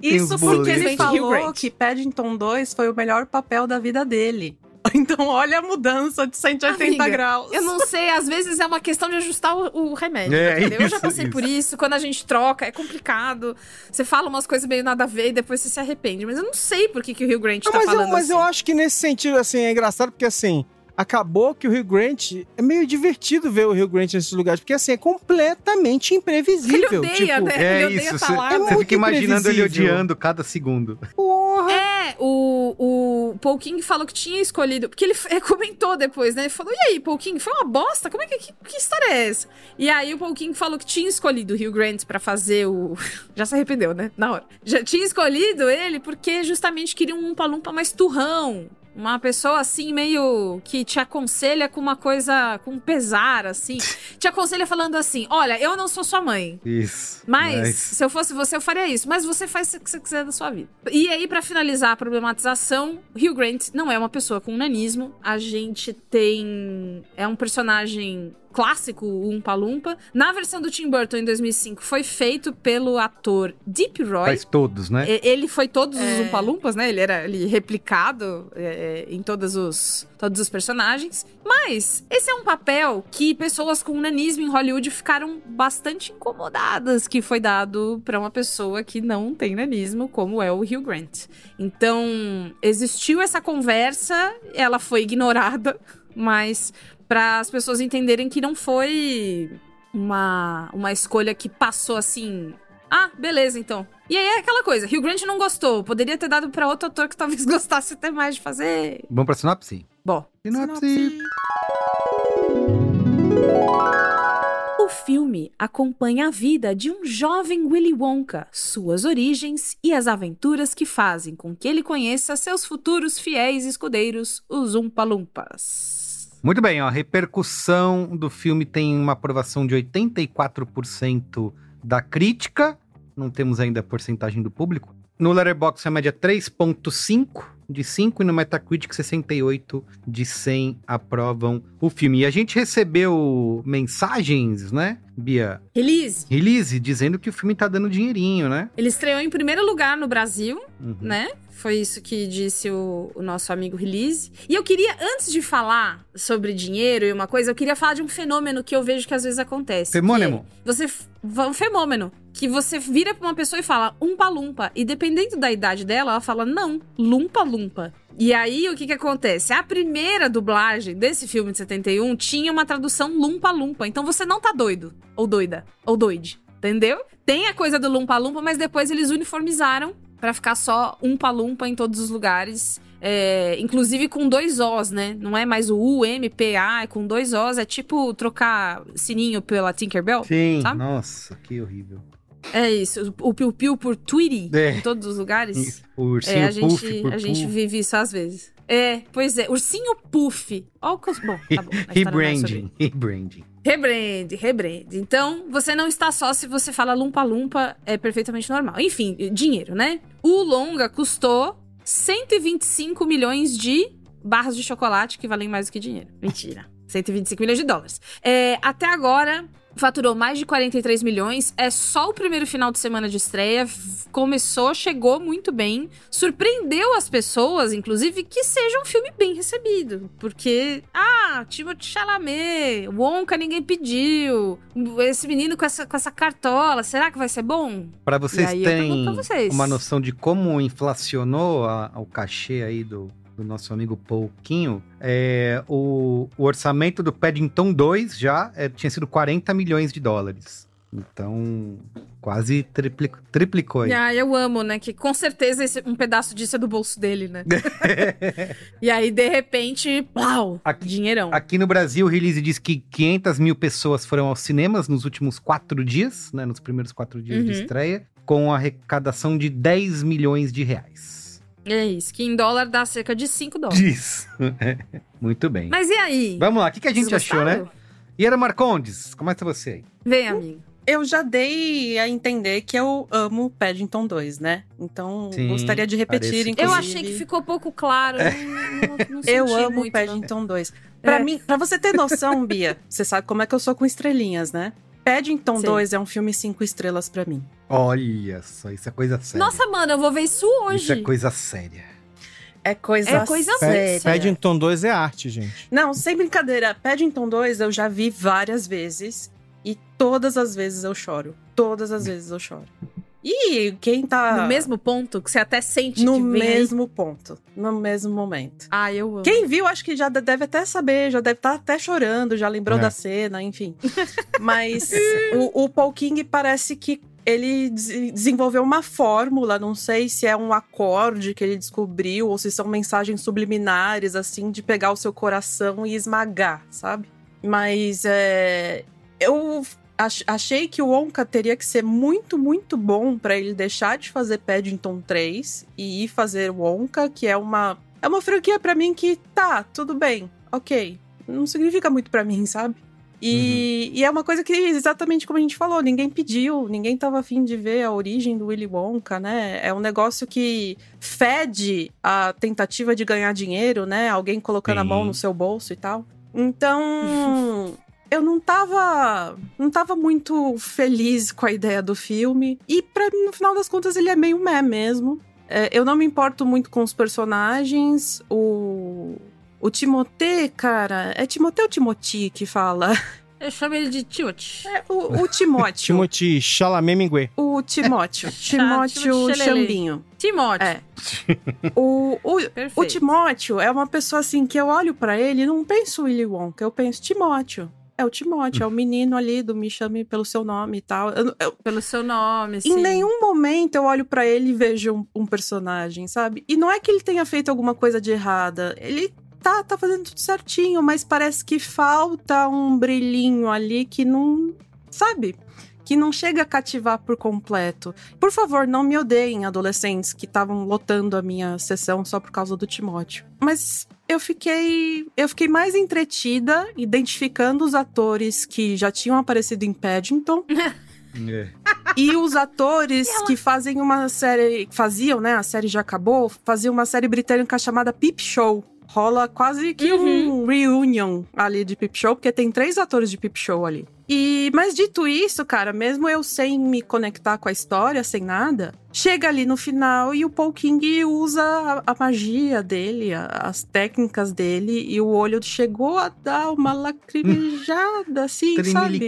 Isso porque boletos. ele falou que Paddington 2 foi o melhor papel da vida dele. <laughs> Então, olha a mudança de 180 Amiga, graus. Eu não sei, às vezes é uma questão de ajustar o, o remédio. É, entendeu? eu já isso, passei isso. por isso. Quando a gente troca, é complicado. Você fala umas coisas meio nada a ver e depois você se arrepende. Mas eu não sei por que, que o Rio Grant Não, tá mas eu, falando mas assim. eu acho que nesse sentido, assim, é engraçado porque, assim, acabou que o Rio Grant é meio divertido ver o Rio Grant nesses lugares, porque, assim, é completamente Ele imprevisível. odeia, tipo, né? É ele odeia isso, estar você. É você muito fica imaginando ele odiando cada segundo. Porra. É, o, o Paul King falou que tinha escolhido. Porque ele <laughs> comentou depois, né? Ele falou: e aí, Paul King, foi uma bosta? Como é que. Que, que história é essa? E aí o Paul King falou que tinha escolhido o Hugh Grant pra fazer o. <laughs> Já se arrependeu, né? Na hora. Já tinha escolhido ele porque justamente queria um Umpa-Lumpa mais turrão. Uma pessoa assim, meio que te aconselha com uma coisa, com pesar, assim. Te aconselha falando assim: olha, eu não sou sua mãe. Isso. Mas, se eu fosse você, eu faria isso. Mas você faz o que você quiser da sua vida. E aí, pra finalizar a problematização, Hugh Grant não é uma pessoa com nanismo. A gente tem. É um personagem clássico, o Umpa Lumpa. Na versão do Tim Burton, em 2005, foi feito pelo ator Deep Roy. Faz todos, né? E- Ele foi todos os É. Umpa-Lumpas, né? Ele era ali replicado é, é, em todos os, todos os personagens. Mas esse é um papel que pessoas com nanismo em Hollywood ficaram bastante incomodadas que foi dado pra uma pessoa que não tem nanismo, como é o Hugh Grant. Então, existiu essa conversa, ela foi ignorada, <laughs> mas para as pessoas entenderem que não foi uma, uma escolha que passou assim. Ah, beleza, então. E aí é aquela coisa, Hugh Grant não gostou. Poderia ter dado pra outro ator que talvez <laughs> gostasse até mais de fazer. Vamos pra sinopse? Bom, Sinopse. o O filme acompanha a vida de um jovem Willy Wonka, suas origens e as aventuras que fazem com que ele conheça seus futuros fiéis escudeiros, os Umpa Lumpas. Muito bem, ó, a repercussão do filme tem uma aprovação de 84% da crítica. Não temos ainda a porcentagem do público. No Letterboxd a média 3.5 de 5 e no Metacritic 68 de 100 aprovam o filme. E a gente recebeu mensagens, né, Bia? Release. Release, dizendo que o filme tá dando dinheirinho, né? Ele estreou em primeiro lugar no Brasil, Uhum. né? Foi isso que disse o, o nosso amigo Release. E eu queria, antes de falar sobre dinheiro e uma coisa, eu queria falar de um fenômeno que eu vejo que às vezes acontece. Femônimo. é Você. Um fenômeno. Que você vira pra uma pessoa e fala umpa-lumpa. E dependendo da idade dela, ela fala não, lumpa-lumpa. E aí, o que que acontece? A primeira dublagem desse filme de 71 tinha uma tradução lumpa-lumpa. Então você não tá doido. Ou doida. Ou doide. Entendeu? Tem a coisa do lumpa-lumpa, mas depois eles uniformizaram pra ficar só umpa-lumpa em todos os lugares. É, inclusive com dois Os, né? Não é mais o U, M, P, A, é com dois Os. É tipo trocar sininho pela Tinkerbell. Sim, sabe? nossa, que horrível. É isso. O piu-piu por Tweety É. em todos os lugares. O ursinho É, a gente, puff por a gente puff. vive isso às vezes. É, pois é. Ursinho Puff. Ó, o cos- Bom, tá bom. <laughs> é Rebranding, rebranding. Rebrand, rebrand. Então, você não está só se você fala lumpa-lumpa, é perfeitamente normal. Enfim, dinheiro, né? O longa custou 125 milhões de barras de chocolate, que valem mais do que dinheiro. Mentira. 125 milhões de dólares. É, até agora, faturou mais de 43 milhões. É só o primeiro final de semana de estreia. Começou, chegou muito bem. Surpreendeu as pessoas, inclusive, que seja um filme bem recebido. Porque, ah, Timothée Chalamet, Wonka ninguém pediu. Esse menino com essa, com essa cartola, será que vai ser bom? Para vocês terem vocês. uma noção de como inflacionou a- o cachê aí do, do nosso amigo Pouquinho, é, o, o orçamento do Paddington 2 já é, tinha sido 40 milhões de dólares. Então, quase tripli- triplicou aí. Ah, eu amo, né? Que com certeza esse- um pedaço disso é do bolso dele, né? <laughs> e aí, de repente, pau, dinheirão. Aqui no Brasil, o release diz que 500 mil pessoas foram aos cinemas nos últimos quatro dias, né? Nos primeiros quatro dias de Uhum. estreia, com arrecadação de 10 milhões de reais. É isso, que em dólar dá cerca de 5 dólares. Isso. <laughs> Muito bem. Mas e aí? Vamos lá, o que, que a gente achou, né? gostaram? Iara Marcondes, começa você aí. Vem, amigo. Eu já dei a entender que eu amo Paddington 2, né? Então, Sim, gostaria de repetir, parece que- inclusive. Eu achei que ficou pouco claro. eu Não, não, não Eu amo muito, não. Paddington 2. Pra É. mim, pra você ter noção, Bia, você sabe como é que eu sou com estrelinhas, né? Paddington Sim. 2 é um filme cinco estrelas pra mim. Olha só, isso é coisa séria. Nossa, mano, eu vou ver isso hoje. Isso é coisa séria. É coisa, É coisa séria. Paddington 2 é arte, gente. Não, sem brincadeira. Paddington 2 eu já vi várias vezes. E todas as vezes eu choro. Todas as vezes eu choro. E quem tá. No mesmo ponto que você até sente No que vem aí. mesmo ponto. No mesmo momento. Ah, eu amo. Quem viu, acho que já de- deve até saber, já deve estar até chorando, já lembrou É. da cena, enfim. <laughs> Mas o, o Paul King parece que ele des- desenvolveu uma fórmula, não sei se é um acorde que ele descobriu ou se são mensagens subliminares, assim, de pegar o seu coração e esmagar, sabe? Mas é, eu achei que o Wonka teria que ser muito, muito bom pra ele deixar de fazer Paddington 3 e ir fazer Wonka, que é uma é uma franquia pra mim que tá, tudo bem, ok. Não significa muito pra mim, sabe? E, e é uma coisa que, exatamente como a gente falou, ninguém pediu, ninguém tava afim de ver a origem do Willy Wonka, né? É um negócio que fede a tentativa de ganhar dinheiro, né? Alguém colocando a Sim. mão no seu bolso e tal. Então, <laughs> eu não tava, não tava muito feliz com a ideia do filme. E pra mim, no final das contas, ele é meio meh mesmo. É, eu não me importo muito com os personagens. O, o Timothée, cara. É Timothée ou Timoti que fala? <laughs> Eu chamo ele de Tiot. É, o, o Timóteo. <laughs> Timothy Chalamet Minguê. o Timóteo. <laughs> Timóteo. Chambinho. Timóteo. É. O, o, o. Timóteo é uma pessoa assim que eu olho pra ele e não penso Willy Wonka, eu penso Timóteo. É o Timóteo, é o menino ali do Me Chame Pelo Seu Nome e tal. Eu- eu- Pelo seu nome, sim. em nenhum momento eu olho pra ele e vejo um, um personagem, sabe? E não é que ele tenha feito alguma coisa de errada. Ele tá, tá fazendo tudo certinho, mas parece que falta um brilhinho ali que não, sabe? Que não chega a cativar por completo. Por favor, não me odeiem, adolescentes que estavam lotando a minha sessão só por causa do Timóteo. Mas eu fiquei, eu fiquei mais entretida identificando os atores que já tinham aparecido em Paddington. <laughs> É. E os atores que fazem uma série. Faziam, né? A série já acabou. Faziam uma série britânica chamada Peep Show. Rola quase que um reunion ali de Peep Show, porque tem três atores de Peep Show ali. E, mas dito isso, cara, mesmo eu sem me conectar com a história, sem nada, chega ali no final e o Paul King usa a, a magia dele, a- as técnicas dele, e o olho chegou a dar uma lacrimejada, <laughs> assim, sabe?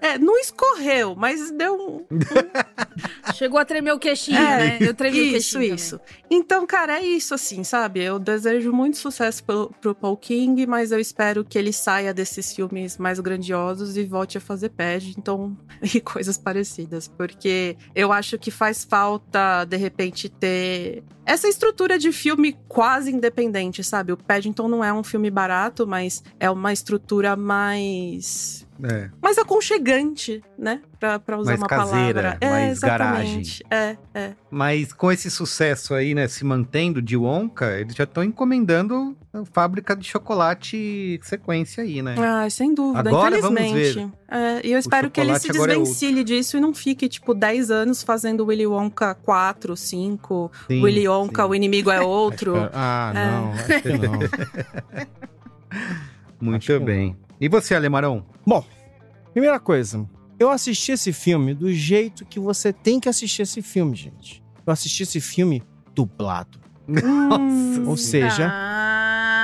É, não escorreu, mas deu um, <laughs> Chegou a tremer o queixinho, é, né? Eu tremi o isso, queixinho. isso. Então, cara, é isso, assim, sabe? Eu desejo muito sucesso pro, pro Paul King, mas eu espero que ele saia desses filmes mais grandiosos e volte a fazer Paddington <laughs> e coisas parecidas. Porque eu acho que faz falta, de repente, ter essa estrutura de filme quase independente, sabe? O Paddington não é um filme barato, mas é uma estrutura mais É. mais aconchegante, né? Pra, pra usar Mais uma caseira, palavra. é, mais exatamente. É, é. Mas com esse sucesso aí, né, se mantendo de Wonka, eles já estão encomendando a fábrica de chocolate sequência aí, né? Ah, sem dúvida, Agora vamos infelizmente. É, e eu espero que ele se é desvencilhe disso e não fique, tipo, 10 anos fazendo Willy Wonka 4, 5, Sim, Willy Wonka, sim. o inimigo é <laughs> outro. Ah, É. não, acho que não. <laughs> Muito que bem. E você, Alemarão? Bom, primeira coisa, eu assisti esse filme do jeito que você tem que assistir esse filme, gente. Eu assisti esse filme dublado. Hum, Ou seja,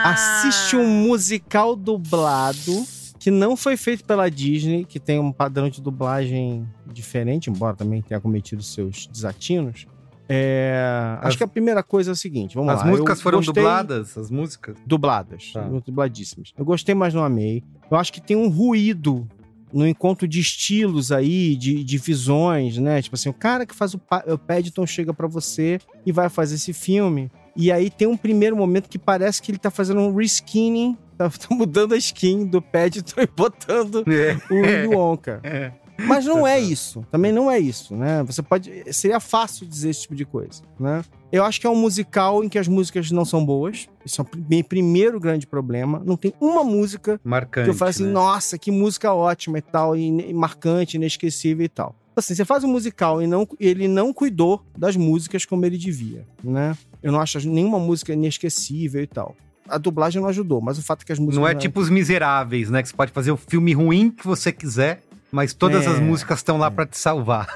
assiste um musical dublado que não foi feito pela Disney, que tem um padrão de dublagem diferente, embora também tenha cometido seus desatinos. É, As- Acho que a primeira coisa é o seguinte, vamos As lá. músicas eu foram dubladas? As músicas? Dubladas, Tá. dubladíssimas. Eu gostei, mas não amei. Eu acho que tem um ruído no encontro de estilos aí, de, de visões, né? Tipo assim, o cara que faz o, o Paddington chega pra você e vai fazer esse filme. E aí tem um primeiro momento que parece que ele tá fazendo um reskinning, tá, <laughs> tá mudando a skin do Paddington e botando É. o Willy Wonka. É. Mas não é isso. Também não é isso, né? Você pode. Seria fácil dizer esse tipo de coisa, né? Eu acho que é um musical em que as músicas não são boas. Isso é o meu primeiro grande problema. Não tem uma música Marcante. que eu falo assim, né? nossa, que música ótima e tal, e, marcante, inesquecível e tal. Assim, você faz um musical e não, ele não cuidou das músicas como ele devia, né? Eu não acho nenhuma música inesquecível e tal. A dublagem não ajudou, mas o fato é que as músicas... Não é tipo Os Miseráveis, né? Que você pode fazer o filme ruim que você quiser, mas todas É, as músicas estão lá pra te salvar.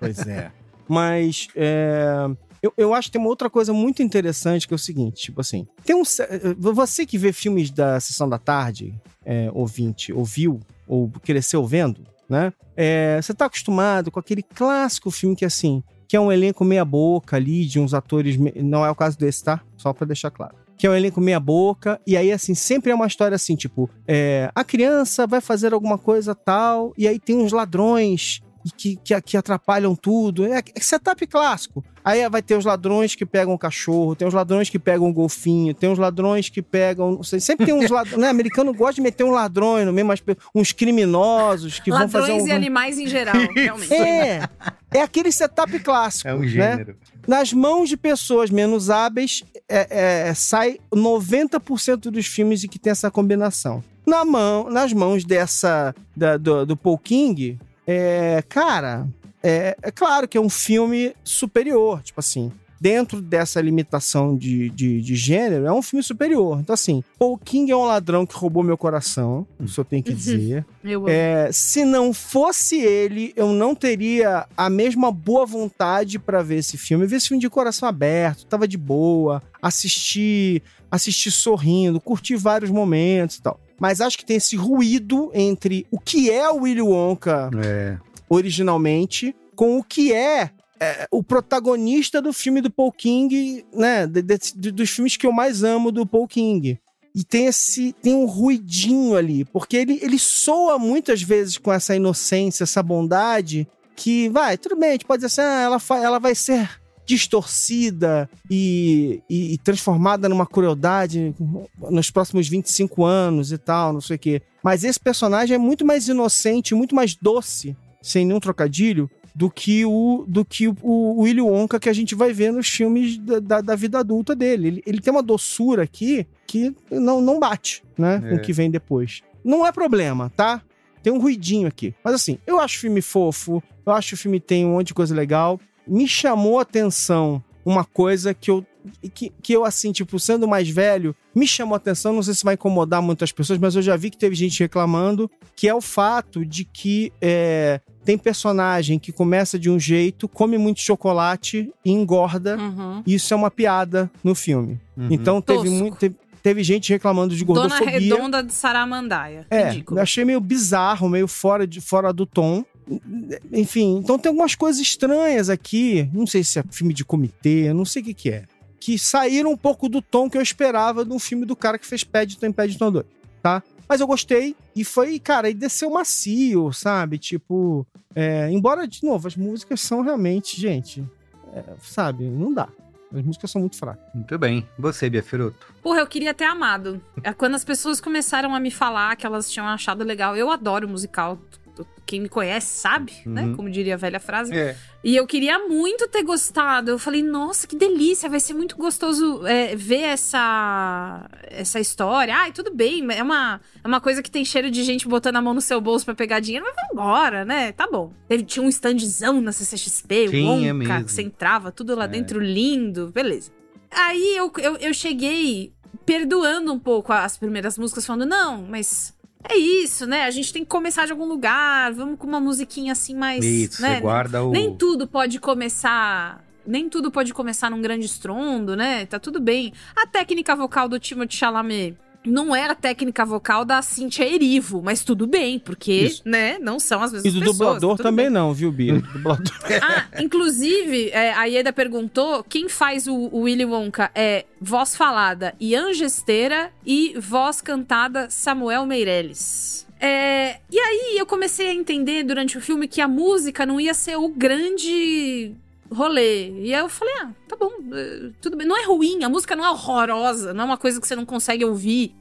Pois é. Mas é, eu, eu acho que tem uma outra coisa muito interessante que é o seguinte, tipo assim, tem um ce- você que vê filmes da sessão da tarde, é, ouvinte, ouviu ou cresceu vendo, né? É, você tá acostumado com aquele clássico filme que assim, que é um elenco meia boca ali de uns atores, me- não é o caso desse, tá? Só pra deixar claro. Que é um elenco meia boca, e aí, assim, sempre é uma história assim, tipo, é, a criança vai fazer alguma coisa tal, e aí tem uns ladrões que, que, que atrapalham tudo. É, é setup clássico. Aí vai ter os ladrões que pegam o cachorro, tem os ladrões que pegam o golfinho, tem os ladrões que pegam. Não sei, sempre tem uns ladrões. né? Americano gosta de meter um ladrão no meio, mas uns criminosos que vão fazer Ladrões um. e animais em geral, realmente. É, é aquele setup clássico. É um né? gênero. Nas mãos de pessoas menos hábeis, é, é, sai 90% dos filmes em que tem essa combinação. Na mão, nas mãos dessa da- do, do Paul King, é, cara, é, é claro que é um filme superior, tipo assim. Dentro dessa limitação de, de, de gênero, é um filme superior. Então, assim, Paul King é um ladrão que roubou meu coração, isso eu tenho que dizer. <laughs> Eu amo. É, se não fosse ele, eu não teria a mesma boa vontade pra ver esse filme. Eu vi esse filme de coração aberto, tava de boa, assisti, assisti sorrindo, curti vários momentos e tal. Mas acho que tem esse ruído entre o que é o Willy Wonka É. originalmente com o que é, é, o protagonista do filme do Paul King, né? de- de- dos filmes que eu mais amo do Paul King. E tem esse. tem um ruidinho ali, porque ele, ele soa muitas vezes com essa inocência, essa bondade, que vai, tudo bem, a gente pode dizer assim, ah, ela, ela vai ser distorcida e, e, e transformada numa crueldade nos próximos 25 anos e tal, não sei o quê. Mas esse personagem é muito mais inocente, muito mais doce, sem nenhum trocadilho, do que o do que o, o Willy Wonka que a gente vai ver nos filmes da, da, da vida adulta dele. Ele, ele, tem uma doçura aqui que não, não bate, né? É. Com o que vem depois. Não é problema, tá? Tem um ruidinho aqui. Mas assim, eu acho o filme fofo, eu acho que o filme tem um monte de coisa legal. Me chamou a atenção uma coisa que eu que, que eu, assim, tipo, sendo mais velho, me chamou a atenção, não sei se vai incomodar muitas pessoas, mas eu já vi que teve gente reclamando, que é o fato de que é, tem personagem que começa de um jeito, come muito chocolate e engorda. Uhum. E isso é uma piada no filme. Uhum. Então teve, Tosco. muito, teve, teve gente reclamando de Dona gordofobia. Redonda de Saramandaia. É, Ridículo. eu achei meio bizarro, meio fora, de, fora do tom. Enfim, então tem algumas coisas estranhas aqui. Não sei se é filme de comitê, não sei o que, que é. Que saíram um pouco do tom que eu esperava de um filme do cara que fez Paddington em Paddington 2, tá? Mas eu gostei e foi, cara, e desceu macio, sabe? Tipo, é, embora, de novo, as músicas são realmente, gente, é, sabe? Não dá. As músicas são muito fracas. Muito bem. Você, Bia Firoto. Porra, eu queria ter amado. É Quando as pessoas começaram a me falar que elas tinham achado legal, eu adoro musical. Quem me conhece sabe, né? Uhum. Como diria a velha frase. É. E eu queria muito ter gostado. Eu falei, nossa, que delícia, vai ser muito gostoso é, ver essa essa história. Ai, tudo bem, é uma, é uma coisa que tem cheiro de gente botando a mão no seu bolso pra pegar dinheiro, mas vambora, né? Tá bom. Teve, tinha um standzão na CCXP, o Wonka, mesmo. que você entrava, tudo lá É. dentro lindo, beleza. Aí eu, eu, eu cheguei perdoando um pouco as primeiras músicas, falando, não, mas é isso, né? A gente tem que começar de algum lugar, vamos com uma musiquinha assim mais. Isso, né? você guarda o. Nem tudo pode começar. Nem tudo pode começar num grande estrondo, né? Tá tudo bem. A técnica vocal do Timothée Chalamet não é a técnica vocal da Cynthia Erivo, mas tudo bem, porque, Isso. né, não são as E mesmas do pessoas. dublador também bem. não, viu, Bia? <laughs> Ah, inclusive, é, a Ieda perguntou, quem faz o, o Willy Wonka é voz falada Ian Gesteira e voz cantada Samuel Meirelles. É, e aí eu comecei a entender durante o filme que a música não ia ser o grande rolê. E aí eu falei, ah, tá bom, eh, tudo bem. Não é ruim, a música não é horrorosa, não é uma coisa que você não consegue ouvir.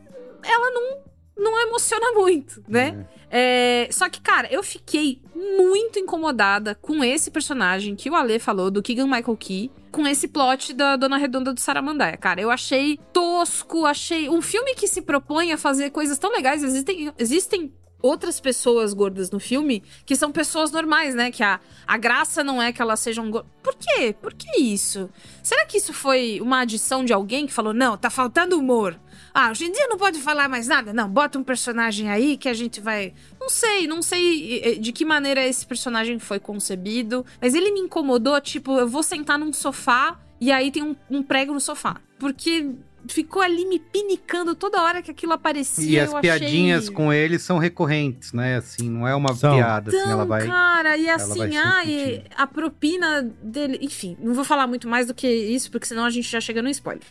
Ela não, não emociona muito, né? É, só que, cara, eu fiquei muito incomodada com esse personagem que o Ale falou, do Keegan Michael Key, com esse plot da Dona Redonda do Saramandaia. Cara, eu achei tosco, achei. Um filme que se propõe a fazer coisas tão legais. Existem, existem outras pessoas gordas no filme que são pessoas normais, né? Que a, a graça não é que elas sejam gordas. Por quê? Por que isso? Será que isso foi uma adição de alguém que falou, não, tá faltando humor? Ah, hoje em dia não pode falar mais nada? Não, bota um personagem aí que a gente vai. Não sei, não sei de que maneira esse personagem foi concebido, mas ele me incomodou, tipo, eu vou sentar num sofá e aí tem um, um prego no sofá. Porque ficou ali me pinicando toda hora que aquilo aparecia. E as eu piadinhas achei... com ele são recorrentes, né? Assim, não é uma São. piada, assim, Então, ela vai. cara, e assim, ai, a propina dele. Enfim, não vou falar muito mais do que isso, porque senão a gente já chega no spoiler.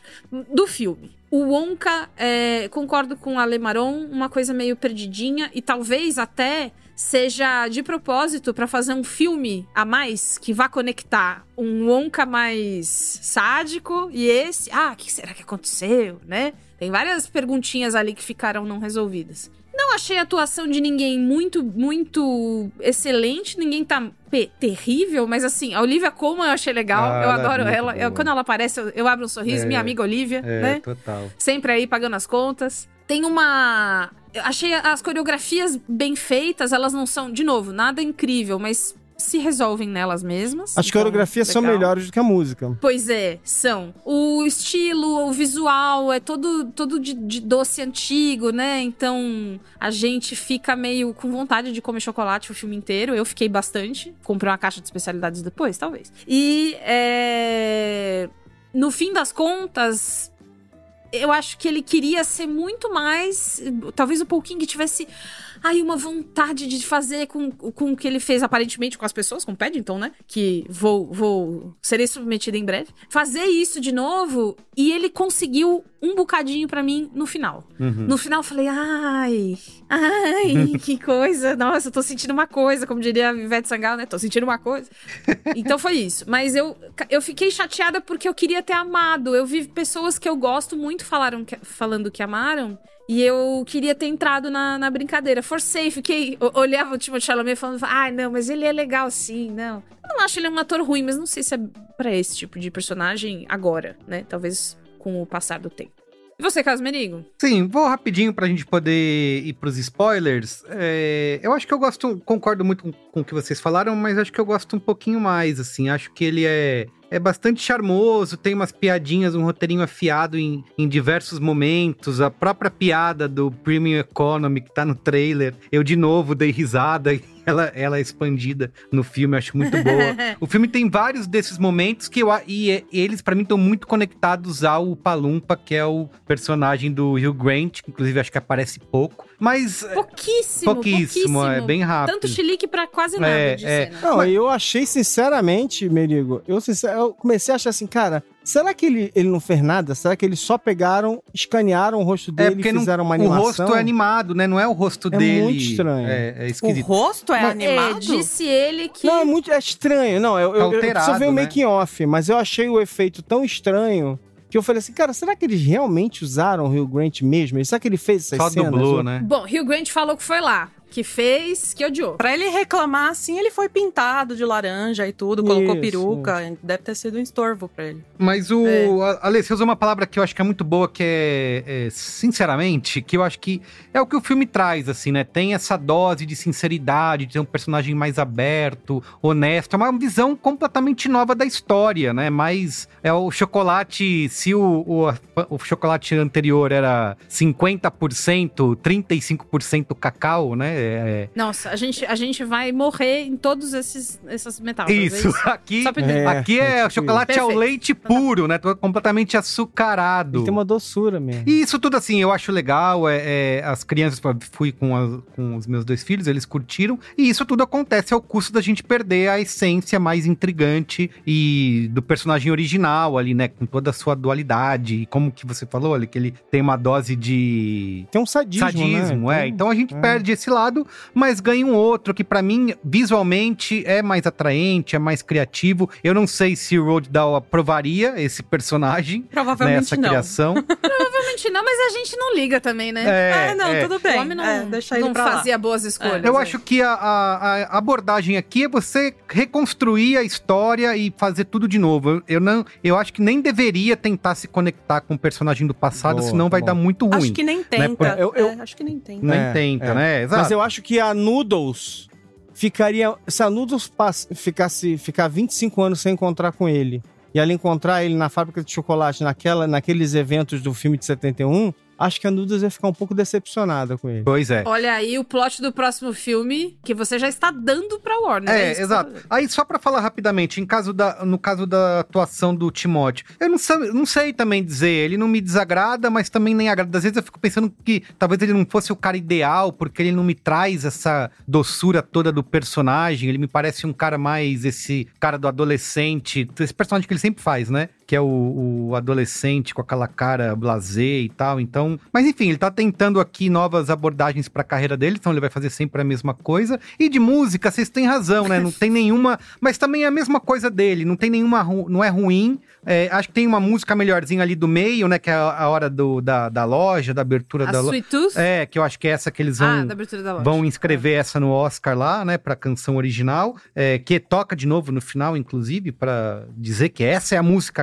Do filme. O Wonka, é, concordo com a Ale Maron, uma coisa meio perdidinha, e talvez até seja de propósito pra fazer um filme a mais que vá conectar um Wonka mais sádico e esse. Ah, o que será que aconteceu, né? Tem várias perguntinhas ali que ficaram não resolvidas. Não achei a atuação de ninguém muito, muito excelente. Ninguém tá terrível, mas assim, a Olivia Colman eu achei legal. Ah, eu ela é adoro muito ela. Eu- quando ela aparece, eu, eu abro um sorriso. É. Minha amiga Olivia, É, né? total. Sempre aí pagando as contas. Tem uma. Eu achei as coreografias bem feitas, elas não são, de novo, nada incrível, mas se resolvem nelas mesmas. As Então, coreografias são legal. melhores do que a música. Pois é, são. O estilo, o visual é todo, todo de, de doce antigo, né? Então a gente fica meio com vontade de comer chocolate o filme inteiro. Eu fiquei bastante. Comprei uma caixa de especialidades depois, talvez. E é, no fim das contas. Eu acho que ele queria ser muito mais. Talvez o Paul King tivesse aí uma vontade de fazer com, com o que ele fez aparentemente com as pessoas, com o Paddington, né? Que vou, vou serei submetido em breve. Fazer isso de novo e ele conseguiu um bocadinho pra mim no final. Uhum. No final eu falei, ai, ai, que coisa. Nossa, eu tô sentindo uma coisa, como diria a Ivete Sangalo, né? Tô sentindo uma coisa. Então foi isso. Mas eu, eu fiquei chateada porque eu queria ter amado. Eu vi pessoas que eu gosto muito falaram que- falando que amaram. E eu queria ter entrado na, na brincadeira. Forcei, fiquei. Olhava o Timothée Chalamet falando, ai, não, mas ele é legal sim, não. Eu não acho ele um ator ruim, mas não sei se é pra esse tipo de personagem agora, né? Talvez com o passar do tempo. E você, Carlos Merigo? Sim, vou rapidinho pra gente poder ir pros spoilers. É, eu acho que eu gosto, concordo muito com, com o que vocês falaram, mas acho que eu gosto um pouquinho mais, assim. Acho que ele é, é bastante charmoso, tem umas piadinhas, um roteirinho afiado em, em diversos momentos. A própria piada do Premium Economy que tá no trailer, eu de novo dei risada. Ela, ela é expandida no filme, eu acho muito boa. <laughs> O filme tem vários desses momentos que eu e, é- eles pra mim estão muito conectados ao Palumpa, que é o personagem do Hugh Grant, que inclusive acho que aparece pouco, mas é, Pouquíssimo, pouquíssimo, é bem rápido. Tanto chilique pra quase nada É, de é. cena. Não, eu achei sinceramente, Merigo, eu, sincer- eu comecei a achar assim, cara, será que ele, ele não fez nada? Será que eles só pegaram, escanearam o rosto É dele e porque não- fizeram uma o animação? rosto é animado, né? Não é o rosto É dele. muito estranho. É, é O esquisito. rosto é Mas- animado? É, disse ele que. Não, é muito é estranho. Não, eu, eu, eu Alterado, preciso ver o né? making off, mas eu achei o efeito tão estranho que eu falei assim, cara, será que eles realmente usaram o Rio Grant mesmo? Será que ele fez essas Só cenas? dublou, Ou- né? Bom, Hugh Grant falou que foi lá, que fez, que odiou. Pra ele reclamar assim, ele foi pintado de laranja e tudo, colocou Isso, peruca. Deve ter sido um estorvo pra ele. Mas o. É. Ale, você usou uma palavra que eu acho que é muito boa, que é, é, sinceramente, que eu acho que é o que o filme traz, assim, né? Tem essa dose de sinceridade, de ter um personagem mais aberto, honesto. É uma visão completamente nova da história, né? Mas é o chocolate. Se o, o, o chocolate anterior era 50%, 35% cacau, né? É, Nossa, a gente, a gente vai morrer em todos esses, essas metáforas. Isso, é isso? aqui. É, aqui é, é chocolate ao Perfeito. leite puro, né? Tô completamente açucarado. Ele tem uma doçura mesmo. E isso tudo assim, eu acho legal. É, é, as crianças, fui com, as- com os meus dois filhos, eles curtiram. E isso tudo acontece ao custo da gente perder a essência mais intrigante e do personagem original ali, né? Com toda a sua dualidade. E como que você falou ali, que ele tem uma dose de. Tem um sadismo, Sadismo, né? é. Então a gente é. perde esse lado, mas ganha um outro que pra mim, visualmente, é mais atraente, é mais criativo. Eu não sei se o Road Down aprovaria esse personagem Provavelmente nessa não. criação. <laughs> Provavelmente não, mas a gente não liga também, né? É, É, não, é. tudo bem. O homem não, É, deixa ele não pra lá. fazia boas escolhas. Eu é. acho que a, a- a abordagem aqui é você reconstruir a história e fazer tudo de novo. Eu, eu não, eu acho que nem deveria tentar se conectar com o personagem do passado, Boa, senão vai bom. dar muito ruim. Acho que nem tenta. Eu- eu- É, acho que nem tenta. Nem É, tenta, é. né? Exato. Mas eu acho que a Noodles ficaria. Se a Noodles ficasse ficar 25 anos sem encontrar com ele, e ela encontrar ele na fábrica de chocolate, naquela, naqueles eventos do filme de 71, acho que a Noodles ia ficar um pouco decepcionada com ele. Pois é. Olha aí o plot do próximo filme que você já está dando pra Warner. É, que exato. dizendo. Aí, só pra falar rapidamente, em caso da, no caso da atuação do Timóteo, eu não, sei- não sei também dizer, ele não me desagrada, mas também nem agrada. Às vezes eu fico pensando que talvez ele não fosse o cara ideal, porque ele não me traz essa doçura toda do personagem, ele me parece um cara mais esse cara do adolescente, esse personagem que ele sempre faz, né? Que é o, o adolescente com aquela cara blasé e tal, então... Mas enfim, ele tá tentando aqui novas abordagens pra carreira dele, então ele vai fazer sempre a mesma coisa. E de música, vocês têm razão, né? Não tem nenhuma... Mas também é a mesma coisa dele, não tem nenhuma... Não é ruim. É, acho que tem uma música melhorzinha ali do meio, né? Que é a, a hora do, da, da loja, da abertura A da loja. É, que eu acho que é essa que eles Ah, vão... loja. Vão inscrever essa no Oscar lá, né, pra canção original, é, que toca de novo no final, inclusive, pra dizer que essa é a música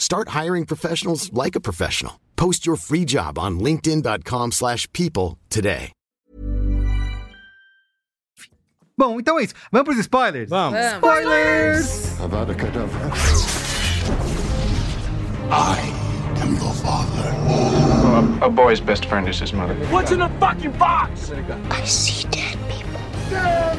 Start hiring professionals like a professional. Post your free job on linkedin.com/people slash people today. Bom, então é isso. Vamos pros spoilers? Vamos. Spoilers! Avada Kedavra. I am your father. a, a boy's best friend is his mother. What's in the fucking box? I see dead people. Damn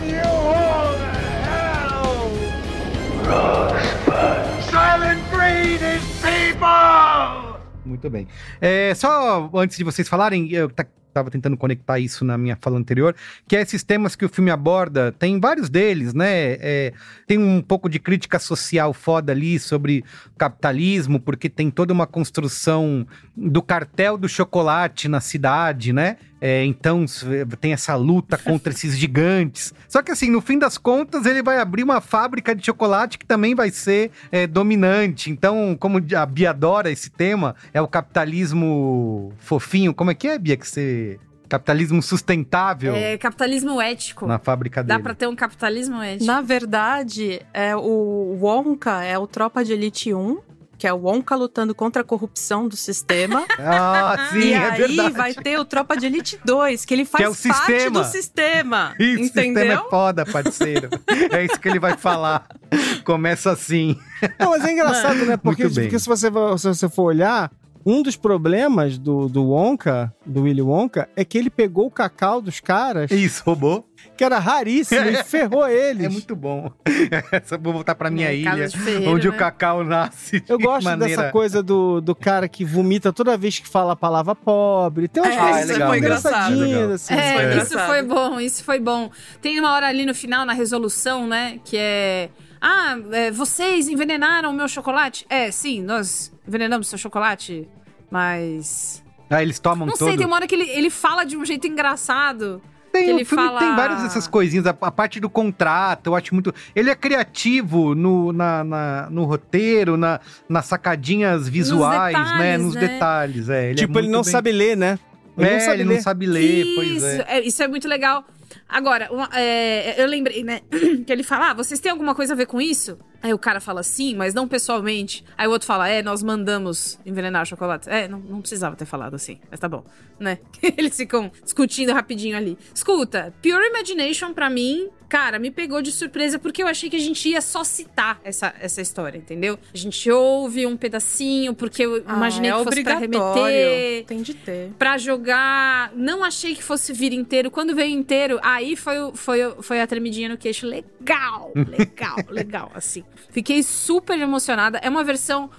Muito bem. É, só antes de vocês falarem, eu ta- tava tentando conectar isso na minha fala anterior, que é esses temas que o filme aborda, tem vários deles, né? É, tem um pouco de crítica social foda ali sobre capitalismo, porque tem toda uma construção do cartel do chocolate na cidade, né? É, então s- tem essa luta contra esses gigantes. Só que assim, no fim das contas, ele vai abrir uma fábrica de chocolate que também vai ser é, dominante. Então, como a Bia adora esse tema, é o capitalismo fofinho. Como é que é, Bia, que você... Capitalismo sustentável É capitalismo ético. na fábrica Dá dele. pra ter um capitalismo ético. Na verdade, é o Wonka é o Tropa de Elite 1, que é o Wonka lutando contra a corrupção do sistema. <laughs> Ah, sim, e é aí verdade. vai ter o Tropa de Elite 2, que ele faz Que é o parte sistema. do sistema. Isso, entendeu? sistema é foda, parceiro. <laughs> é isso que ele vai falar. Começa assim. Não, mas é engraçado, né? <laughs> Porque, porque se, você, se você for olhar, um dos problemas do, do Wonka, do Willy Wonka, é que ele pegou o cacau dos caras. Isso, roubou. Que era raríssimo e <laughs> ferrou eles. É muito bom. <laughs> Essa, vou voltar pra minha É, ilha, ferreiro, onde o né? cacau nasce. de Eu gosto maneira... dessa coisa do, do cara que vomita toda vez que fala a palavra pobre. Tem umas É, coisas isso foi engraçadinhas, legal. assim. É, isso foi bom, isso foi bom. Tem uma hora ali no final, na resolução, né? Que é. Ah, é, vocês envenenaram o meu chocolate? É, sim, nós envenenamos seu chocolate, mas. Ah, eles tomam Não todo. sei, tem uma hora que ele, ele fala de um jeito engraçado. Tem, ele filme fala... tem várias dessas coisinhas. A, a parte do contrato, eu acho muito. Ele é criativo no, na, na- no roteiro, na, nas sacadinhas visuais, né? detalhes, Nos né? detalhes. É, ele é Tipo, ele muito não bem- sabe ler, né? É, ele não sabe ler, pois Isso, é. é, isso é muito legal. Agora, uma- é, eu lembrei, né? <clears throat> Que ele fala: ah, vocês têm alguma coisa a ver com isso? Aí o cara fala sim, mas não pessoalmente. Aí o outro fala: é, nós mandamos envenenar o chocolate. É, não, não precisava ter falado assim, mas tá bom, né? <laughs> Eles ficam discutindo rapidinho ali. Escuta, Pure Imagination pra mim, cara, me pegou de surpresa porque eu achei que a gente ia só citar essa, essa história, entendeu? A gente ouve um pedacinho porque eu Ah, imaginei é que fosse pra remeter Tem de ter. pra jogar. Não achei que fosse vir inteiro. Quando veio inteiro, aí foi, foi, foi a tremidinha no queixo. Legal, legal, <laughs> legal. Assim. Fiquei super emocionada. É uma versão.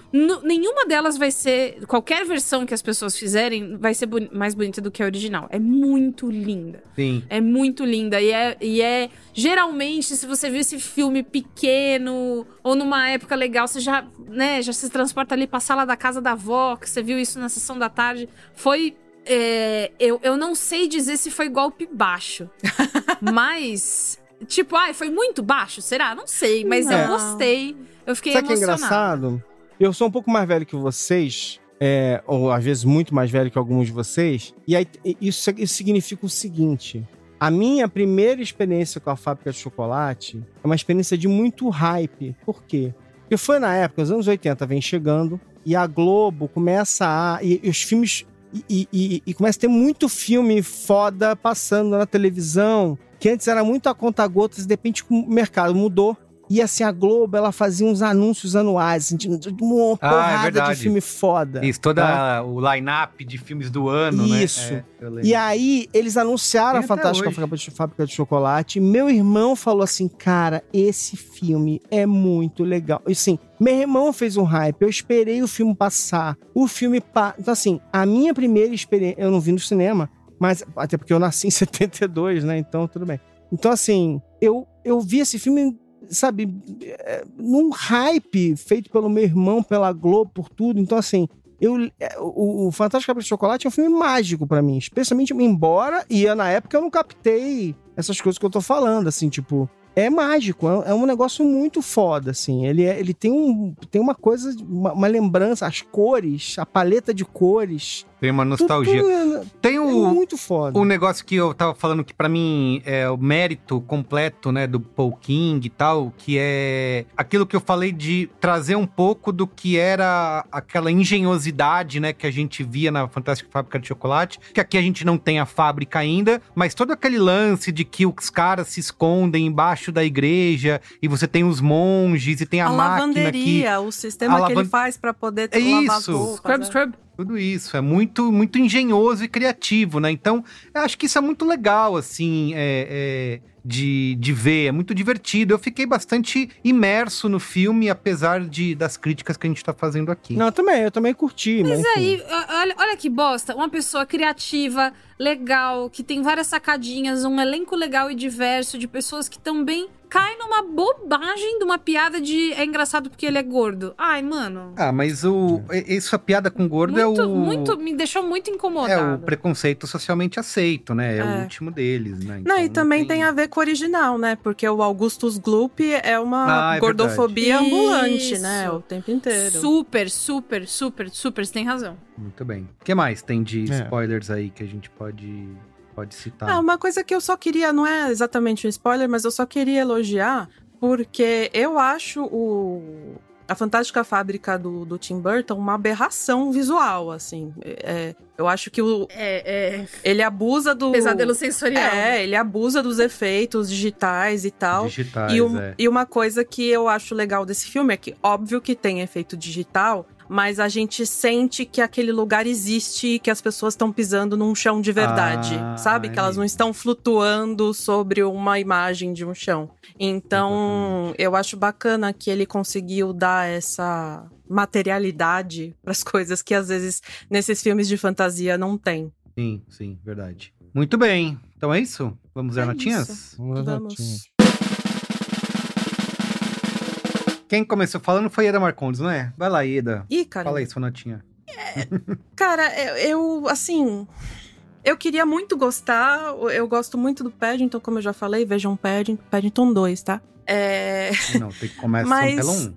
nenhuma delas vai ser. Qualquer versão que as pessoas fizerem vai ser boni- mais bonita do que a original. É muito linda. Sim. É muito linda. E é, e é. Geralmente, se você viu esse filme pequeno ou numa época legal, você já, né, já se transporta ali pra sala da casa da avó, que você viu isso na sessão da tarde. Foi. é, eu, eu não sei dizer se foi golpe baixo. <laughs> mas. Tipo, ai, foi muito baixo? Será? Não sei, mas É. eu gostei. Eu fiquei Sabe o que é emocionada. engraçado? Eu sou um pouco mais velho que vocês, é, ou às vezes muito mais velho que alguns de vocês, e aí isso, isso significa o seguinte: a minha primeira experiência com a fábrica de chocolate é uma experiência de muito hype. Por quê? Porque foi na época, os anos 80 vem chegando, e a Globo começa a. E, e os filmes. E, e- e- e começa a ter muito filme foda passando na televisão, que antes era muito a conta gotas, de repente o mercado mudou. E assim, a Globo, ela fazia uns anúncios anuais, assim, de uma Ah, é porrada de filme foda. Isso, toda tá? o line-up de filmes do ano, né? Isso. É. E aí, eles anunciaram Tem a Fantástica hoje. Fábrica de- Fábrica de Chocolate. Meu irmão falou assim, cara, esse filme é muito legal. E assim, meu irmão fez um hype, eu esperei o filme passar. O filme... Pa... Então assim, a minha primeira experiência... Eu não vi no cinema, mas... Até porque eu nasci em <laughs> 72, né? Então, tudo bem. Então, assim, eu, eu vi esse filme, sabe, é, num hype feito pelo meu irmão, pela Globo, por tudo. Então, assim, eu, é, o, Fantástico Fábrica de Chocolate é um filme mágico pra mim. Especialmente, embora, e eu, na época eu não captei essas coisas que eu tô falando, assim, tipo... É mágico, é, é um negócio muito foda, assim. Ele, é- ele tem, um, tem uma coisa, uma, uma lembrança, as cores, a paleta de cores. Tem uma nostalgia. Tudo Tem é o, muito foda. o negócio que eu tava falando que pra mim é o mérito completo, né, do Paul King e tal, que é aquilo que eu falei de trazer um pouco do que era aquela engenhosidade, né, que a gente via na Fantástica Fábrica de Chocolate, que aqui a gente não tem a fábrica ainda, mas todo aquele lance de que os caras se escondem embaixo da igreja e você tem os monges e tem a, A máquina que lavanderia, o sistema a que ele faz pra poder É lavar isso. Scrub, né? scrub. Tudo isso, é muito, muito engenhoso e criativo, né? Então, eu acho que isso é muito legal, assim, é, é, de, de ver, é muito divertido. Eu fiquei bastante imerso no filme, apesar de, das críticas que a gente tá fazendo aqui. Não, eu também, eu também curti, mas. Mas aí, ó, olha, olha que bosta. Uma pessoa criativa, legal, que tem várias sacadinhas, um elenco legal e diverso de pessoas que também caem numa bobagem de uma piada de é engraçado porque ele é gordo. Ai, mano. Ah, mas o, isso, a piada com gordo Muito, é o... muito, me deixou muito É incomodada. o preconceito socialmente aceito, né? É, É. o último deles, né? Não, Então e também tem... a ver com o original, né? Porque o Augustus Gloop é uma Ah, é gordofobia verdade. ambulante, Isso. né? O tempo inteiro. Super, super, super, super, você tem razão. Muito bem. O que mais tem de É. spoilers aí que a gente pode, pode citar? Ah, uma coisa que eu só queria, não é exatamente um spoiler, mas eu só queria elogiar, porque eu acho o. A Fantástica Fábrica do, do Tim Burton uma aberração visual, assim. É, eu acho que o, É, é. ele abusa do. Pesadelo sensorial. É, ele abusa dos efeitos digitais e tal. Digitais, E, um- é. e uma coisa que eu acho legal desse filme é que, óbvio que tem efeito digital, mas a gente sente que aquele lugar existe e que as pessoas estão pisando num chão de verdade, Ah, sabe? Que elas não estão flutuando sobre uma imagem de um chão. Então, eu acho bacana que ele conseguiu dar essa materialidade para as <laughs> coisas que às vezes nesses filmes de fantasia não tem. Sim, sim, verdade. Muito bem. Então é isso? Vamos ver É notinhas? isso. Vamos Vamos. Quem começou falando foi Eda Marcondes, não é? Vai lá, Eda. Ih, cara. Fala aí sua notinha. Cara, eu, eu, assim. Eu queria muito gostar. Eu gosto muito do Paddington, como eu já falei. Vejam Paddington, Paddington 2, tá? É. Não, tem que começar Mas- pelo um.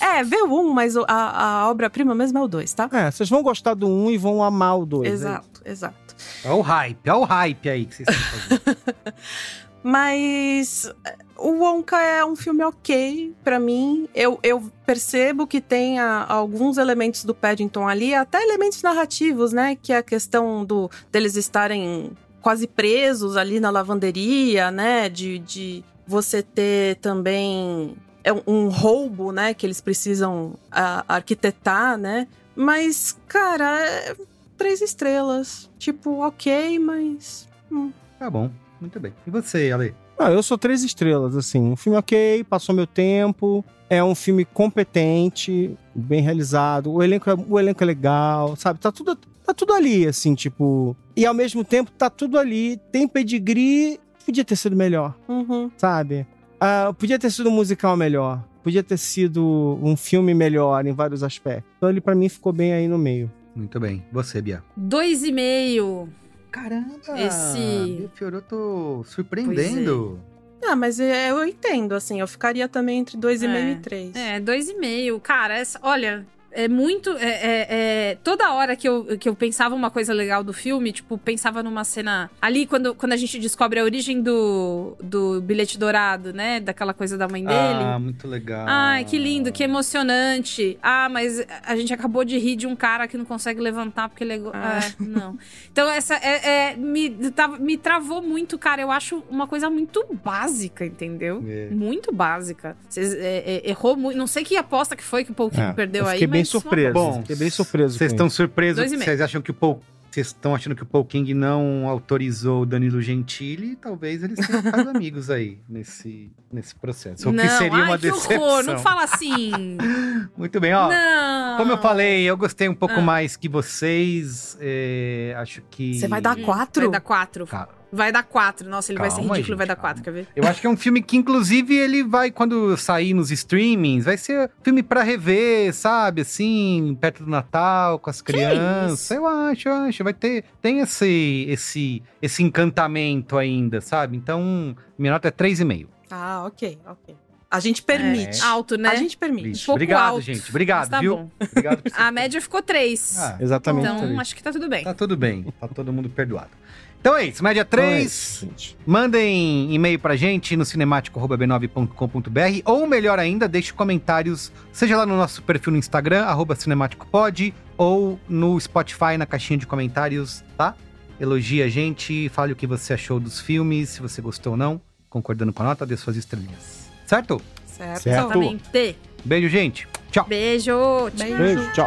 É, vê o 1, mas a, a obra-prima mesmo é o 2, tá? É, vocês vão gostar do 1 e vão amar o 2. Exato, exato. Olha o hype, olha o hype aí que vocês estão fazendo. <laughs> Mas é, o Wonka é um filme ok pra mim. Eu, eu percebo que tem a- alguns elementos do Paddington ali, até elementos narrativos, né? Que é a questão do deles estarem quase presos ali na lavanderia, né? De, de você ter também é um- roubo, né? Que eles precisam ah, arquitetar, né? Mas, cara, é três estrelas. Tipo, ok, mas. hum. Tá bom, muito bem. E você, Ale? Ah, eu sou três estrelas, assim. Um filme ok, passou meu tempo. É um filme competente, bem realizado. O elenco é, o elenco é legal, sabe? Tá tudo, tá tudo ali, assim, tipo. E ao mesmo tempo tá tudo ali. Tem pedigree. Podia ter sido melhor, Uhum. sabe? Ah, podia ter sido um musical melhor. Podia ter sido um filme melhor em vários aspectos. Então ele pra mim ficou bem aí no meio. Muito bem. Você, Bia. Dois e meio. Caramba! Esse- Bia Fiorotto surpreendendo. Ah, mas é, eu entendo, assim, eu ficaria também entre dois e É. meio e três. É, dois e meio. Cara, essa, olha, é muito. É, é- é- toda hora que eu, que eu pensava uma coisa legal do filme, tipo, pensava numa cena. Ali, quando, quando a gente descobre a origem do, do bilhete dourado, né? Daquela coisa da mãe dele. Ah, muito legal. Ai, que lindo, que emocionante. Ah, mas a gente acabou de rir de um cara que não consegue levantar porque ele é. go- Ah, não. Então, essa é, é- me, tava- me travou muito, cara. Eu acho uma coisa muito básica, entendeu? É. Muito básica. Vocês é, é, errou muito. Não sei que aposta que foi que o Paul É, perdeu eu aí, fiquei bem surpreso. Bom, fiquei bem surpreso. Vocês estão surpresos? Vocês acham que o Paul. Vocês estão achando que o Paul King não autorizou o Danilo Gentili? Talvez eles tenham ficado <laughs> amigos aí nesse, nesse processo. O não, que seria ai, uma que decepção. horror. Não fala assim. <laughs> Muito bem, ó. não. Como eu falei, eu gostei um pouco Ah. mais que vocês. é, acho que. Você vai dar Hum, quatro? Vai dar quatro. Cara, Vai dar quatro. Nossa, ele vai ser Calma, ridículo, vai gente, dar quatro, quer ver? Eu acho que é um filme que, inclusive, ele vai, quando sair nos streamings, vai ser filme pra rever, sabe? Assim, perto do Natal, com as crianças. isso? Eu acho, eu acho. Vai ter. Tem esse, esse, esse encantamento ainda, sabe? Então, minha nota é 3,5. Ah, ok, ok. A gente permite. É. Alto, né? A gente permite. Isso. pouco Obrigado, alto, gente. Obrigado, tá viu? bom. Obrigado por A média ficou 3. Ah, Exatamente. Então, três. acho que tá tudo bem. Tá tudo bem, tá todo mundo perdoado. Então é isso, média Então é 3. isso, gente. Mandem e-mail pra gente no cinemático.b9.com.br ou melhor ainda, deixe comentários, seja lá no nosso perfil no Instagram, arroba cinemáticopod, ou no Spotify, na caixinha de comentários, tá? Elogie a gente, fale o que você achou dos filmes, se você gostou ou não, concordando com a nota, dê suas estrelinhas. Certo? Certo. Certo. Exatamente. Beijo, gente. Tchau. Beijo. Beijo. Beijo, tchau.